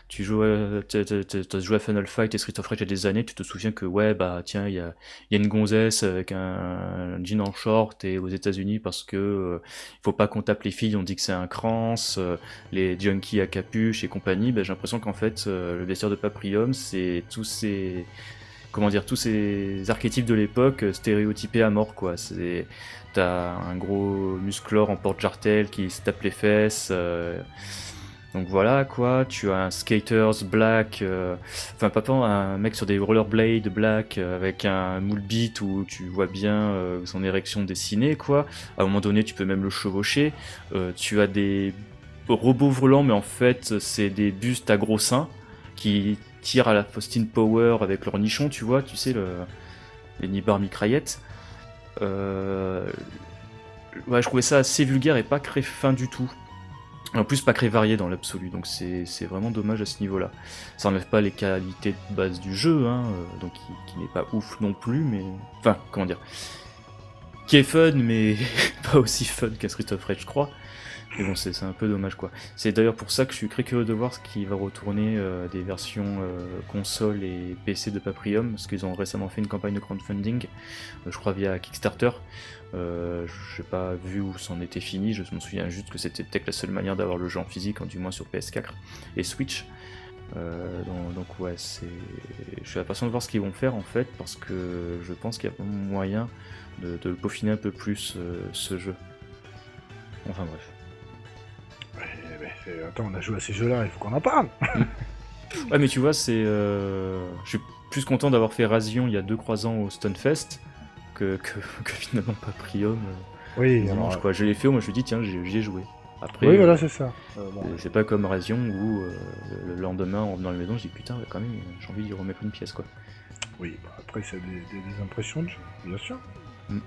Tu joues, as joué à Final Fight et Street of Rage il y a des années, tu te souviens que ouais, bah tiens, il y a, y a, une gonzesse avec un, jean en short et aux États-Unis parce que euh, il faut pas qu'on tape les filles, on dit que c'est un crans, euh, les junkies à capuche et compagnie. Bah, j'ai l'impression qu'en fait, euh, le vestiaire de Paprium, c'est tous ces comment dire tous ces archétypes de l'époque stéréotypés à mort quoi. C'est t'as un gros musclore en porte-jartel qui se tape les fesses. Donc voilà quoi, tu as un skaters black, euh, enfin pas un mec sur des rollerblades black euh, avec un moule beat où tu vois bien euh, son érection dessinée quoi. À un moment donné tu peux même le chevaucher. tu as des robots volants mais en fait c'est des bustes à gros seins qui tirent à la Faustine Power avec leur nichon tu vois, tu sais le, les nibar mitraillettes. je trouvais ça assez vulgaire et pas très fin du tout. En plus, pas très varié dans l'absolu, donc c'est vraiment dommage à ce niveau-là. Ça enlève pas les qualités de base du jeu, hein, euh, donc qui, n'est pas ouf non plus, mais. Enfin, comment dire. Qui est fun, mais pas aussi fun qu'un Street of Rage, je crois. Mais bon, c'est un peu dommage quoi. C'est d'ailleurs pour ça que je suis très curieux de voir ce qui va retourner euh, des versions euh, console et PC de Paprium, parce qu'ils ont récemment fait une campagne de crowdfunding, je crois via Kickstarter. Euh, je n'ai pas vu où c'en était fini, je me souviens juste que c'était peut-être la seule manière d'avoir le jeu en physique, du moins sur PS4 et Switch. Euh, donc, ouais, c'est. Je suis impatient de voir ce qu'ils vont faire en fait, parce que je pense qu'il y a moyen de, le peaufiner un peu plus euh, ce jeu. Enfin bref. attends, on a joué à ces jeux-là, il faut qu'on en parle. ouais, mais tu vois, c'est. Je suis plus content d'avoir fait Razion il y a 2-3 ans au Stunfest que, finalement pas Prium. Euh, oui, alors... quoi. Je l'ai fait, moi je me dis, tiens, j'y ai joué. Après, oui, voilà, c'est ça. Euh, c'est pas comme Razion où euh, le lendemain, en venant à la maison, je dis putain, quand même, j'ai envie d'y remettre une pièce, quoi. Oui, bah, après, c'est des, des, impressions de jeu, bien sûr. Mm.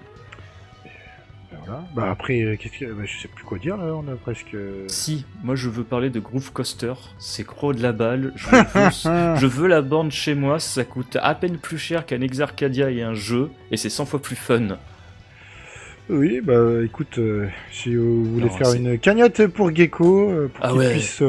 Bah après, euh, qu'est-ce que... Bah, je sais plus quoi dire là, on a presque. Si, moi je veux parler de Groove Coaster, c'est gros de la balle, je veux, je veux la borne chez moi, ça coûte à peine plus cher qu'un Exarcadia et un jeu, et c'est 100 fois plus fun. Oui, bah écoute, euh, si vous voulez faire une cagnotte pour Gecko, euh, pour ah puisse,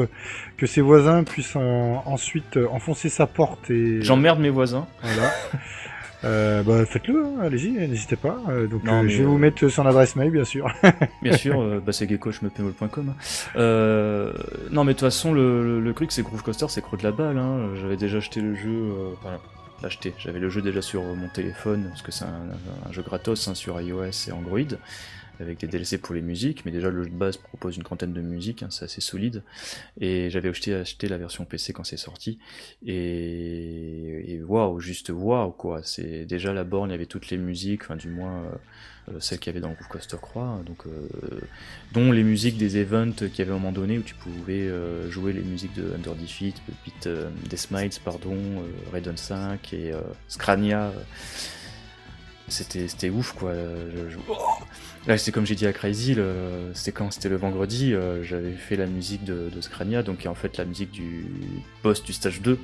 que ses voisins puissent ensuite enfoncer sa porte et. J'emmerde mes voisins. Voilà. Euh, bah, faites-le, hein, allez-y, n'hésitez pas. Euh, donc, euh, je vais vous mettre son adresse mail, bien sûr. bien sûr, bah, c'est gecko.com. Euh, non, mais de toute façon, le, le, truc, c'est Groove Coaster, c'est gros de la balle. Hein. J'avais déjà acheté le jeu. Enfin, acheté. J'avais le jeu déjà sur mon téléphone, parce que c'est un, jeu gratos hein, sur iOS et Android avec des DLC pour les musiques, mais déjà le jeu de base propose une trentaine de musiques, hein, c'est assez solide. Et j'avais acheté, la version PC quand c'est sorti, et waouh, juste waouh quoi. C'est déjà la borne, il y avait toutes les musiques, enfin du moins euh, euh, celles qu'il y avait dans Groove Coaster Croix, donc euh, dont les musiques des events qu'il y avait à un moment donné où tu pouvais jouer les musiques de Under Defeat, Beat, des Smiles, pardon, Raiden 5 et Scrania c'était ouf quoi. Là, c'est comme j'ai dit à Crazy, c'était quand c'était le vendredi, euh, j'avais fait la musique de, de Scrania, donc en fait la musique du boss du stage 2.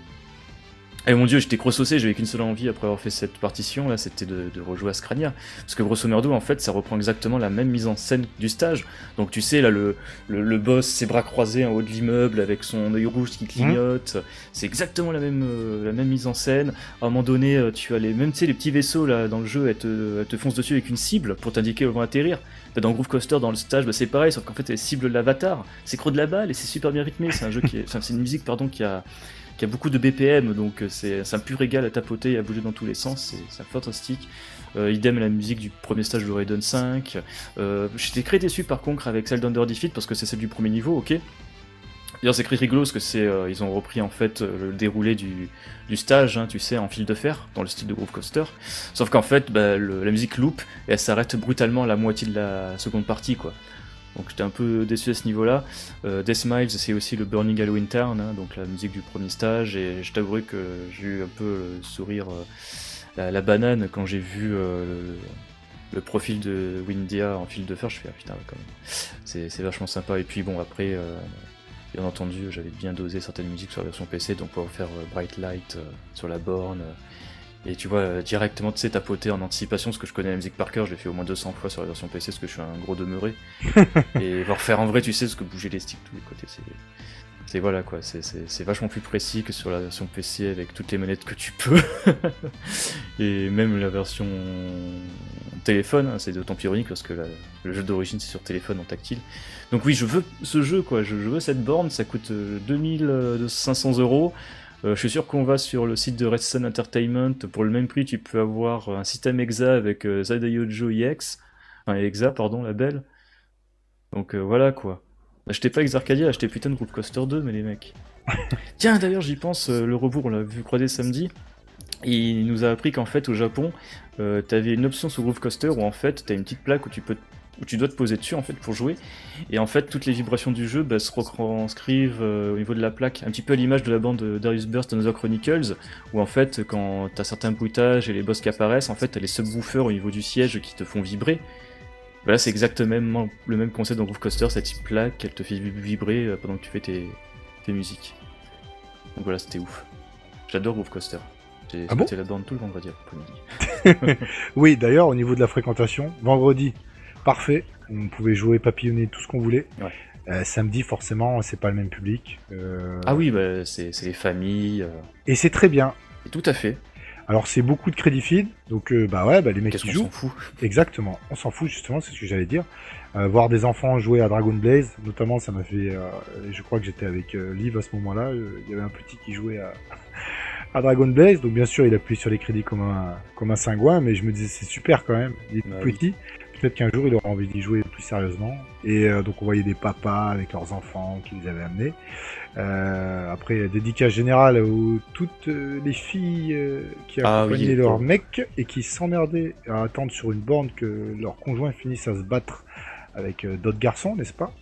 Et mon dieu, j'étais grossaucé, j'avais qu'une seule envie après avoir fait cette partition, là, c'était de, rejouer à Scrania. Parce que grosso merdo, en fait, ça reprend exactement la même mise en scène du stage. Donc tu sais, là, le, le, boss, ses bras croisés en haut de l'immeuble, avec son œil rouge qui clignote, c'est exactement la même, euh, la même mise en scène. À un moment donné, euh, tu as les, même, tu sais, les petits vaisseaux, là, dans le jeu, elles te, te foncent dessus avec une cible pour t'indiquer où elles vont atterrir. Bah, dans Groove Coaster, dans le stage, bah, c'est pareil, sauf qu'en fait, elles ciblent l'avatar. C'est creux de la balle et c'est super bien rythmé. C'est un jeu qui est, enfin, c'est une musique, pardon, qui a, qui a beaucoup de BPM, donc euh, c'est un pur égal à tapoter et à bouger dans tous les sens, c'est fantastique. Euh, idem la musique du premier stage de Raiden 5. Euh, j'étais très déçu par contre avec celle d'Under Defeat parce que c'est celle du premier niveau, ok. D'ailleurs c'est très rigolo parce que c'est ils ont repris en fait le déroulé du, stage, hein, tu sais, en fil de fer, dans le style de Groove Coaster. Sauf qu'en fait, bah, la musique loupe et elle s'arrête brutalement à la moitié de la seconde partie, quoi. Donc j'étais un peu déçu à ce niveau-là. Euh, Death Miles, c'est aussi le Burning Halloween Town, hein, donc la musique du premier stage, et je t'avouerai que j'ai eu un peu le sourire, euh, la, banane quand j'ai vu euh, le, profil de Windia en fil de fer. Je fais ah putain, quand même, c'est vachement sympa. Et puis bon, après, bien entendu, j'avais bien dosé certaines musiques sur la version PC, donc pour faire Bright Light sur la borne. Et tu vois, euh, directement, tu sais, tapoter en anticipation, parce que je connais la musique par cœur, je l'ai fait au moins 200 fois sur la version PC, parce que je suis un gros demeuré. et voir faire en vrai, tu sais, ce que bouger les sticks tous les côtés, c'est. C'est voilà quoi, c'est vachement plus précis que sur la version PC avec toutes les manettes que tu peux. et même la version téléphone, hein, c'est d'autant plus ironique parce que le jeu d'origine c'est sur téléphone en tactile. Donc oui, je veux ce jeu quoi, je, je veux cette borne, ça coûte 2500 euh, euros. Euh, je suis sûr qu'on va sur le site de Red Sun Entertainment. Pour le même prix, tu peux avoir un système EXA avec euh, Zadayojo EX. Enfin, EXA, pardon, la belle. Donc euh, voilà quoi. Achetez pas Exarcadia, achetez putain de Group Coaster 2, mais les mecs. Tiens, d'ailleurs, j'y pense, le rebours, on l'a vu croiser samedi. Il nous a appris qu'en fait, au Japon, t'avais une option sur Groove Coaster où en fait, t'as une petite plaque où tu peux où tu dois te poser dessus en fait pour jouer. Et en fait, toutes les vibrations du jeu bah, se retranscrivent euh, au niveau de la plaque, un petit peu à l'image de la bande de Darius Burst Another Chronicles, où en fait, quand t'as certains bruitages et les boss qui apparaissent, en fait, t'as les subwoofers au niveau du siège qui te font vibrer. Là, c'est exactement le même concept dans Groove Coaster, cette plaque, elle te fait vibrer euh, pendant que tu fais tes, tes musiques. Donc voilà, c'était ouf. J'adore Groove Coaster. J'ai Ah bon? la borne tout le vendredi après-midi. Oui, d'ailleurs, au niveau de la fréquentation, vendredi, parfait. On pouvait jouer, papillonner, tout ce qu'on voulait. Ouais. Euh, samedi, forcément, c'est pas le même public. Euh, Ah oui, bah, c'est les familles. euh, Et c'est très bien. et tout à fait. Alors, c'est beaucoup de crédits feed. Donc, euh, bah ouais, bah, les mecs qui jouent. s'en fout? Exactement. On s'en fout, justement, c'est ce que j'allais dire. Euh, voir des enfants jouer à Dragon Blaze, notamment, ça m'a fait. euh, je crois que j'étais avec Liv à ce moment-là. Il y avait un petit qui jouait à, à Dragon Blaze. Donc, bien sûr, il appuie sur les crédits comme un, comme un cingouin, mais je me disais, c'est super quand même. Il est Bah petit. Peut-être qu'un jour, il aura envie d'y jouer plus sérieusement. Et euh, donc, on voyait des papas avec leurs enfants qui les avaient amenés. Euh, après, dédicace générale aux toutes euh, les filles qui Ah oui, accompagnaient leurs pauvres. mecs et qui s'emmerdaient à attendre sur une borne que leur conjoint finisse à se battre avec d'autres garçons, n'est-ce pas?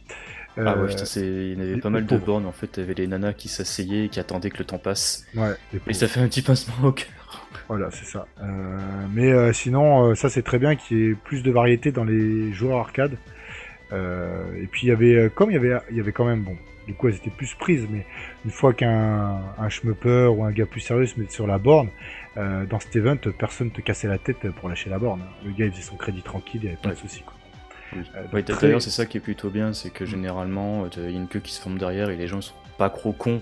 Ah ouais, putain, c'est- il y en avait pas mal de bornes en fait. T'avais les nanas qui s'asseyaient et qui attendaient que le temps passe. Ouais, Et ça fait un petit pincement au cœur. Voilà, c'est ça. Euh, mais euh, sinon, euh, ça c'est très bien qu'il y ait plus de variété dans les joueurs arcade. Et puis il y avait, comme il y avait, il y avait quand même, bon, du coup elles étaient plus prises, mais une fois qu'un un schmupper ou un gars plus sérieux se mettait sur la borne, dans cet event, personne te cassait la tête pour lâcher la borne. Le gars il faisait son crédit tranquille, il n'y avait pas Ouais. de soucis. Quoi. Oui. Ouais, très- D'ailleurs, c'est ça qui est plutôt bien, c'est que généralement, il y a une queue qui se forme derrière et les gens sont pas trop cons.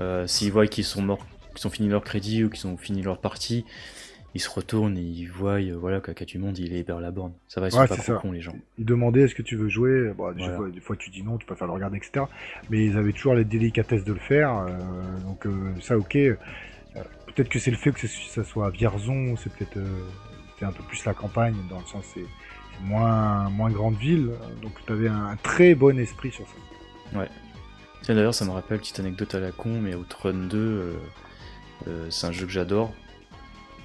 Euh, S'ils voient qu'ils sont morts, qu'ils ont fini leur crédit ou qu'ils ont fini leur partie, ils se retournent et ils voient euh, voilà, qu'à du monde, il est vers la borne. Ça va, ils sont Ouais, pas c'est trop ça. cons, les gens. Ils demandaient est-ce que tu veux jouer? Bon, des, Voilà. fois, des fois, tu dis non, tu peux faire le regarder, etc. Mais ils avaient toujours la délicatesse de le faire. euh, donc euh, ça, ok. Peut-être que c'est le fait que ça soit à Vierzon, c'est peut-être un peu plus la campagne, dans le sens c'est c'est moins moins grande ville. Donc tu avais un, très bon esprit sur ça. Tiens, d'ailleurs, ça me rappelle, petite anecdote à la con, mais Outrun 2, euh, euh, c'est un jeu que j'adore.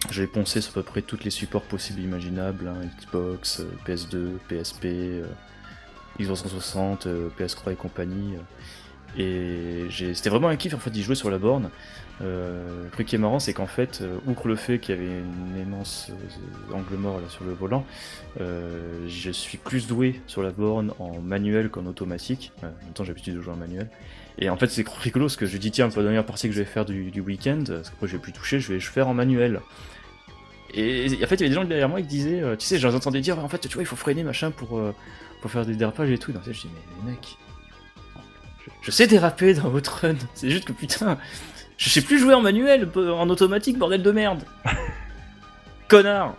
J'ai poncé sur à peu près tous les supports possibles imaginables, hein, Xbox, euh, PS2, PSP, euh, Xbox 360, euh, PS3 et compagnie. euh. et c'était vraiment un kiff en fait d'y jouer sur la borne. Euh, le truc qui est marrant, c'est qu'en fait, euh, outre le fait qu'il y avait une immense euh, angle mort là, sur le volant, euh, je suis plus doué sur la borne en manuel qu'en automatique. Euh, en même temps, j'ai l'habitude de jouer en manuel. Et en fait, c'est rigolo parce que je dis, tiens, pour la dernière partie que je vais faire du, du week-end, parce que moi je vais plus toucher, je vais faire en manuel. Et en fait, il y avait des gens derrière moi qui disaient, euh, tu sais, j'entendais dire, en fait, tu vois, il faut freiner machin pour, euh, pour faire des dérapages et tout. Et tête, je dis, mais mec, je, je sais déraper dans votre run, c'est juste que putain, je sais plus jouer en manuel, en automatique, bordel de merde. Connard.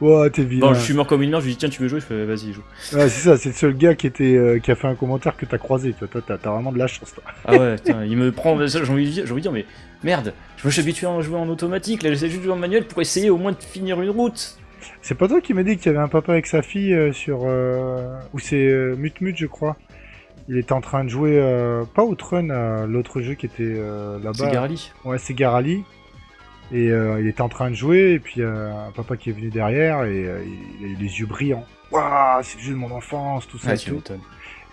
Ouais, t'es vilain. Bon, je suis mort comme une merde, je lui dis, tiens, tu veux jouer, je fais, vas-y, joue. Ouais, c'est ça, c'est le seul gars qui était euh, qui a fait un commentaire que t'as croisé. Toi, toi, t'as t'as vraiment de la chance. Toi. Ah ouais, putain, il me prend. J'ai envie, de dire- j'ai envie de dire, mais merde, je me suis habitué à jouer en automatique, là j'essaie juste de jouer en manuel pour essayer au moins de finir une route. C'est pas toi qui m'as dit qu'il y avait un papa avec sa fille euh, sur. Euh... Ou c'est euh, je crois. Il était en train de jouer, euh, pas Outrun, l'autre jeu qui était là-bas. C'est Garali. Ouais, c'est Garali. Et euh, il était en train de jouer, et puis euh, un papa qui est venu derrière, et euh, il a eu les yeux brillants. Waouh, c'est le jeu de mon enfance, tout ça Ah, et tout.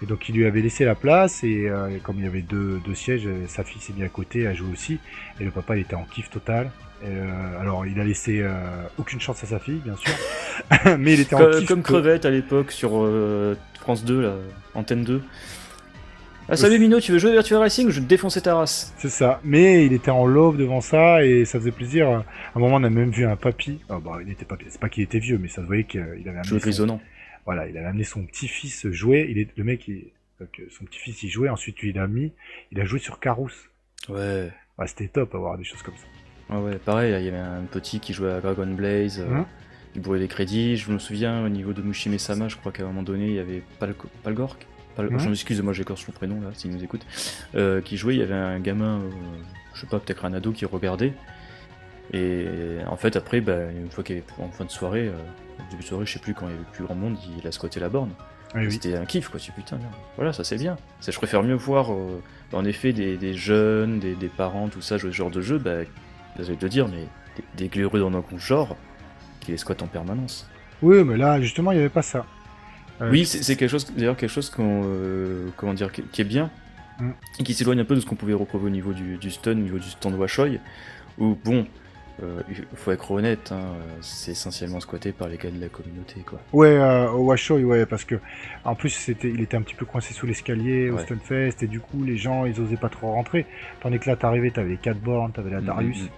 Et donc il lui avait laissé la place, et euh, comme il y avait deux, deux sièges, sa fille s'est mise à côté à jouer aussi. Et le papa, il était en kiff total. Euh, alors il a laissé euh, aucune chance à sa fille, bien sûr. mais il était en Comme, kiff. comme Crevette à l'époque sur euh, France 2, là, Antenne 2. Ah, salut Mino, tu veux jouer à Virtua Racing? Ou je vais te défoncer ta race C'est ça. Mais il était en love devant ça, et ça faisait plaisir. À un moment, on a même vu un papy. Ah, bon, il était pas, c'est pas qu'il était vieux, mais ça se voyait qu'il avait Je amené veux son, grisonnant. Voilà, il avait amené son petit-fils jouer. Il est le mec, il, donc, son petit-fils il jouait. Ensuite, lui, il a mis, il a joué sur Carous. Ouais. Ouais, c'était top avoir des choses comme ça. Ah ouais, pareil, il y avait un petit qui jouait à Dragon Blaze, euh, Mhm. il bourrait les crédits. Je me souviens au niveau de Mushime Sama, je crois qu'à un moment donné, il y avait Pal Je m'excuse, moi j'écorche son prénom là, s'il nous écoute. Euh, qui jouait, il y avait un gamin, euh, je sais pas, peut-être un ado qui regardait. Et en fait, après, bah, une fois qu'il y avait en fin de soirée, euh, début de soirée, je sais plus quand il y avait plus grand monde, il a squatté la borne. Ah oui. C'était un kiff quoi, tu putain, merde. voilà, ça c'est bien. Ça, je préfère mieux voir en effet des, des jeunes, des, des parents, tout ça, jouer ce genre de jeu, bah, désolé de le dire, mais des, des gléreux dans notre genre qui les squattent en permanence. Oui, mais là, justement, il n'y avait pas ça. Euh, Oui, c'est quelque chose, d'ailleurs, quelque chose qu'on, euh, comment dire, qui, qui est bien Mm. et qui s'éloigne un peu de ce qu'on pouvait retrouver au niveau du, du stun, au niveau du stand Washoy, où bon, Euh, il faut être honnête, hein, c'est essentiellement squatté par les gars de la communauté, quoi. Ouais, euh, au Washoe, ouais, parce que en plus c'était, il était un petit peu coincé sous l'escalier au Ouais. Stunfest et du coup les gens ils osaient pas trop rentrer. Tandis que là t'arrivais, t'avais les 4 bornes, t'avais la Mhm, Darius. mhm. Euh,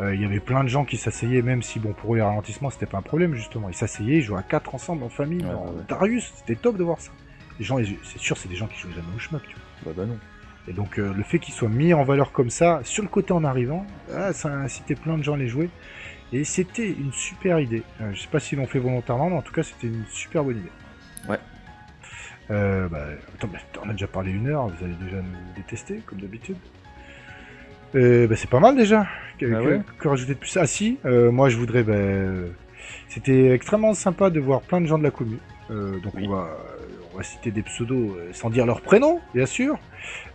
Il y avait plein de gens qui s'asseyaient, même si bon pour eux les ralentissements c'était pas un problème justement. Ils s'asseyaient, ils jouaient à 4 ensemble en famille dans ouais. Darius, c'était top de voir ça. Les gens, c'est sûr, c'est des gens qui jouent jamais au schmuck, tu vois. Bah, bah non. Et donc euh, le fait qu'ils soient mis en valeur comme ça, sur le côté en arrivant, ah, ça a incité plein de gens à les jouer. Et c'était une super idée. Euh, je sais pas s'ils l'ont fait volontairement, mais en tout cas c'était une super bonne idée. Ouais. Euh, bah, attends, on a déjà parlé une heure, vous allez déjà nous détester, comme d'habitude. Euh, bah, c'est pas mal déjà. Que, Ah que- ouais que rajouter de plus Ah si, euh, moi je voudrais... Bah, euh, c'était extrêmement sympa de voir plein de gens de la commune. Euh, donc Oui. on, va, on va citer des pseudos sans dire leur prénom, bien sûr.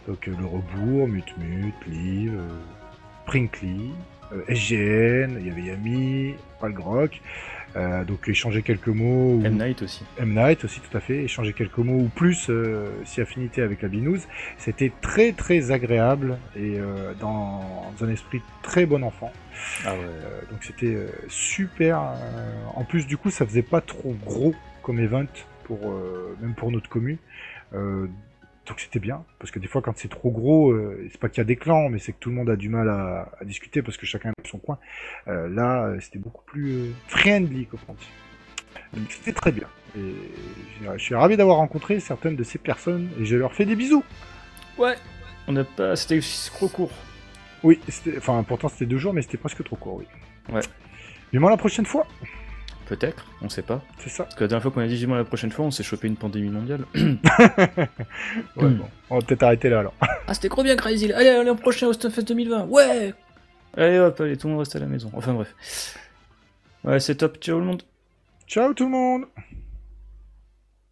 Donc le Rebours, Mutmut, Liv, Prinkly, SGN, il y avait Yami, Palgrok. Euh, donc échanger quelques mots. ou- M Night aussi. M. Night aussi, tout à fait. Échanger quelques mots ou plus, euh, si affinité avec la Binouze. C'était très très agréable et euh, dans un esprit très bon enfant. Ah ouais. Euh, donc c'était euh, super. en plus, du coup, ça faisait pas trop gros comme event, pour, euh, même pour notre commu. Donc c'était bien, parce que des fois quand c'est trop gros, euh, c'est pas qu'il y a des clans, mais c'est que tout le monde a du mal à, à discuter parce que chacun a son coin. Euh, là, c'était beaucoup plus euh, friendly, comme on dit. Donc c'était très bien. Et je suis ravi d'avoir rencontré certaines de ces personnes et je leur fais des bisous. Ouais. On n'a pas. C'était trop court. Oui, c'était- enfin pourtant c'était deux jours, mais c'était presque trop court, oui. Ouais. Vivement la prochaine fois, Peut-être, on sait pas. c'est ça. Parce que la dernière fois qu'on a dit vivement la prochaine fois, on s'est chopé une pandémie mondiale. Ouais, Hmm. bon. On va peut-être arrêter là alors. Ah, c'était trop bien, Crazy. Allez, allez, l'an prochain au Stunfest 2020. Ouais Allez hop, allez, tout le monde reste à la maison. Enfin bref. Ouais, c'est top. Ciao le monde. Ciao tout le monde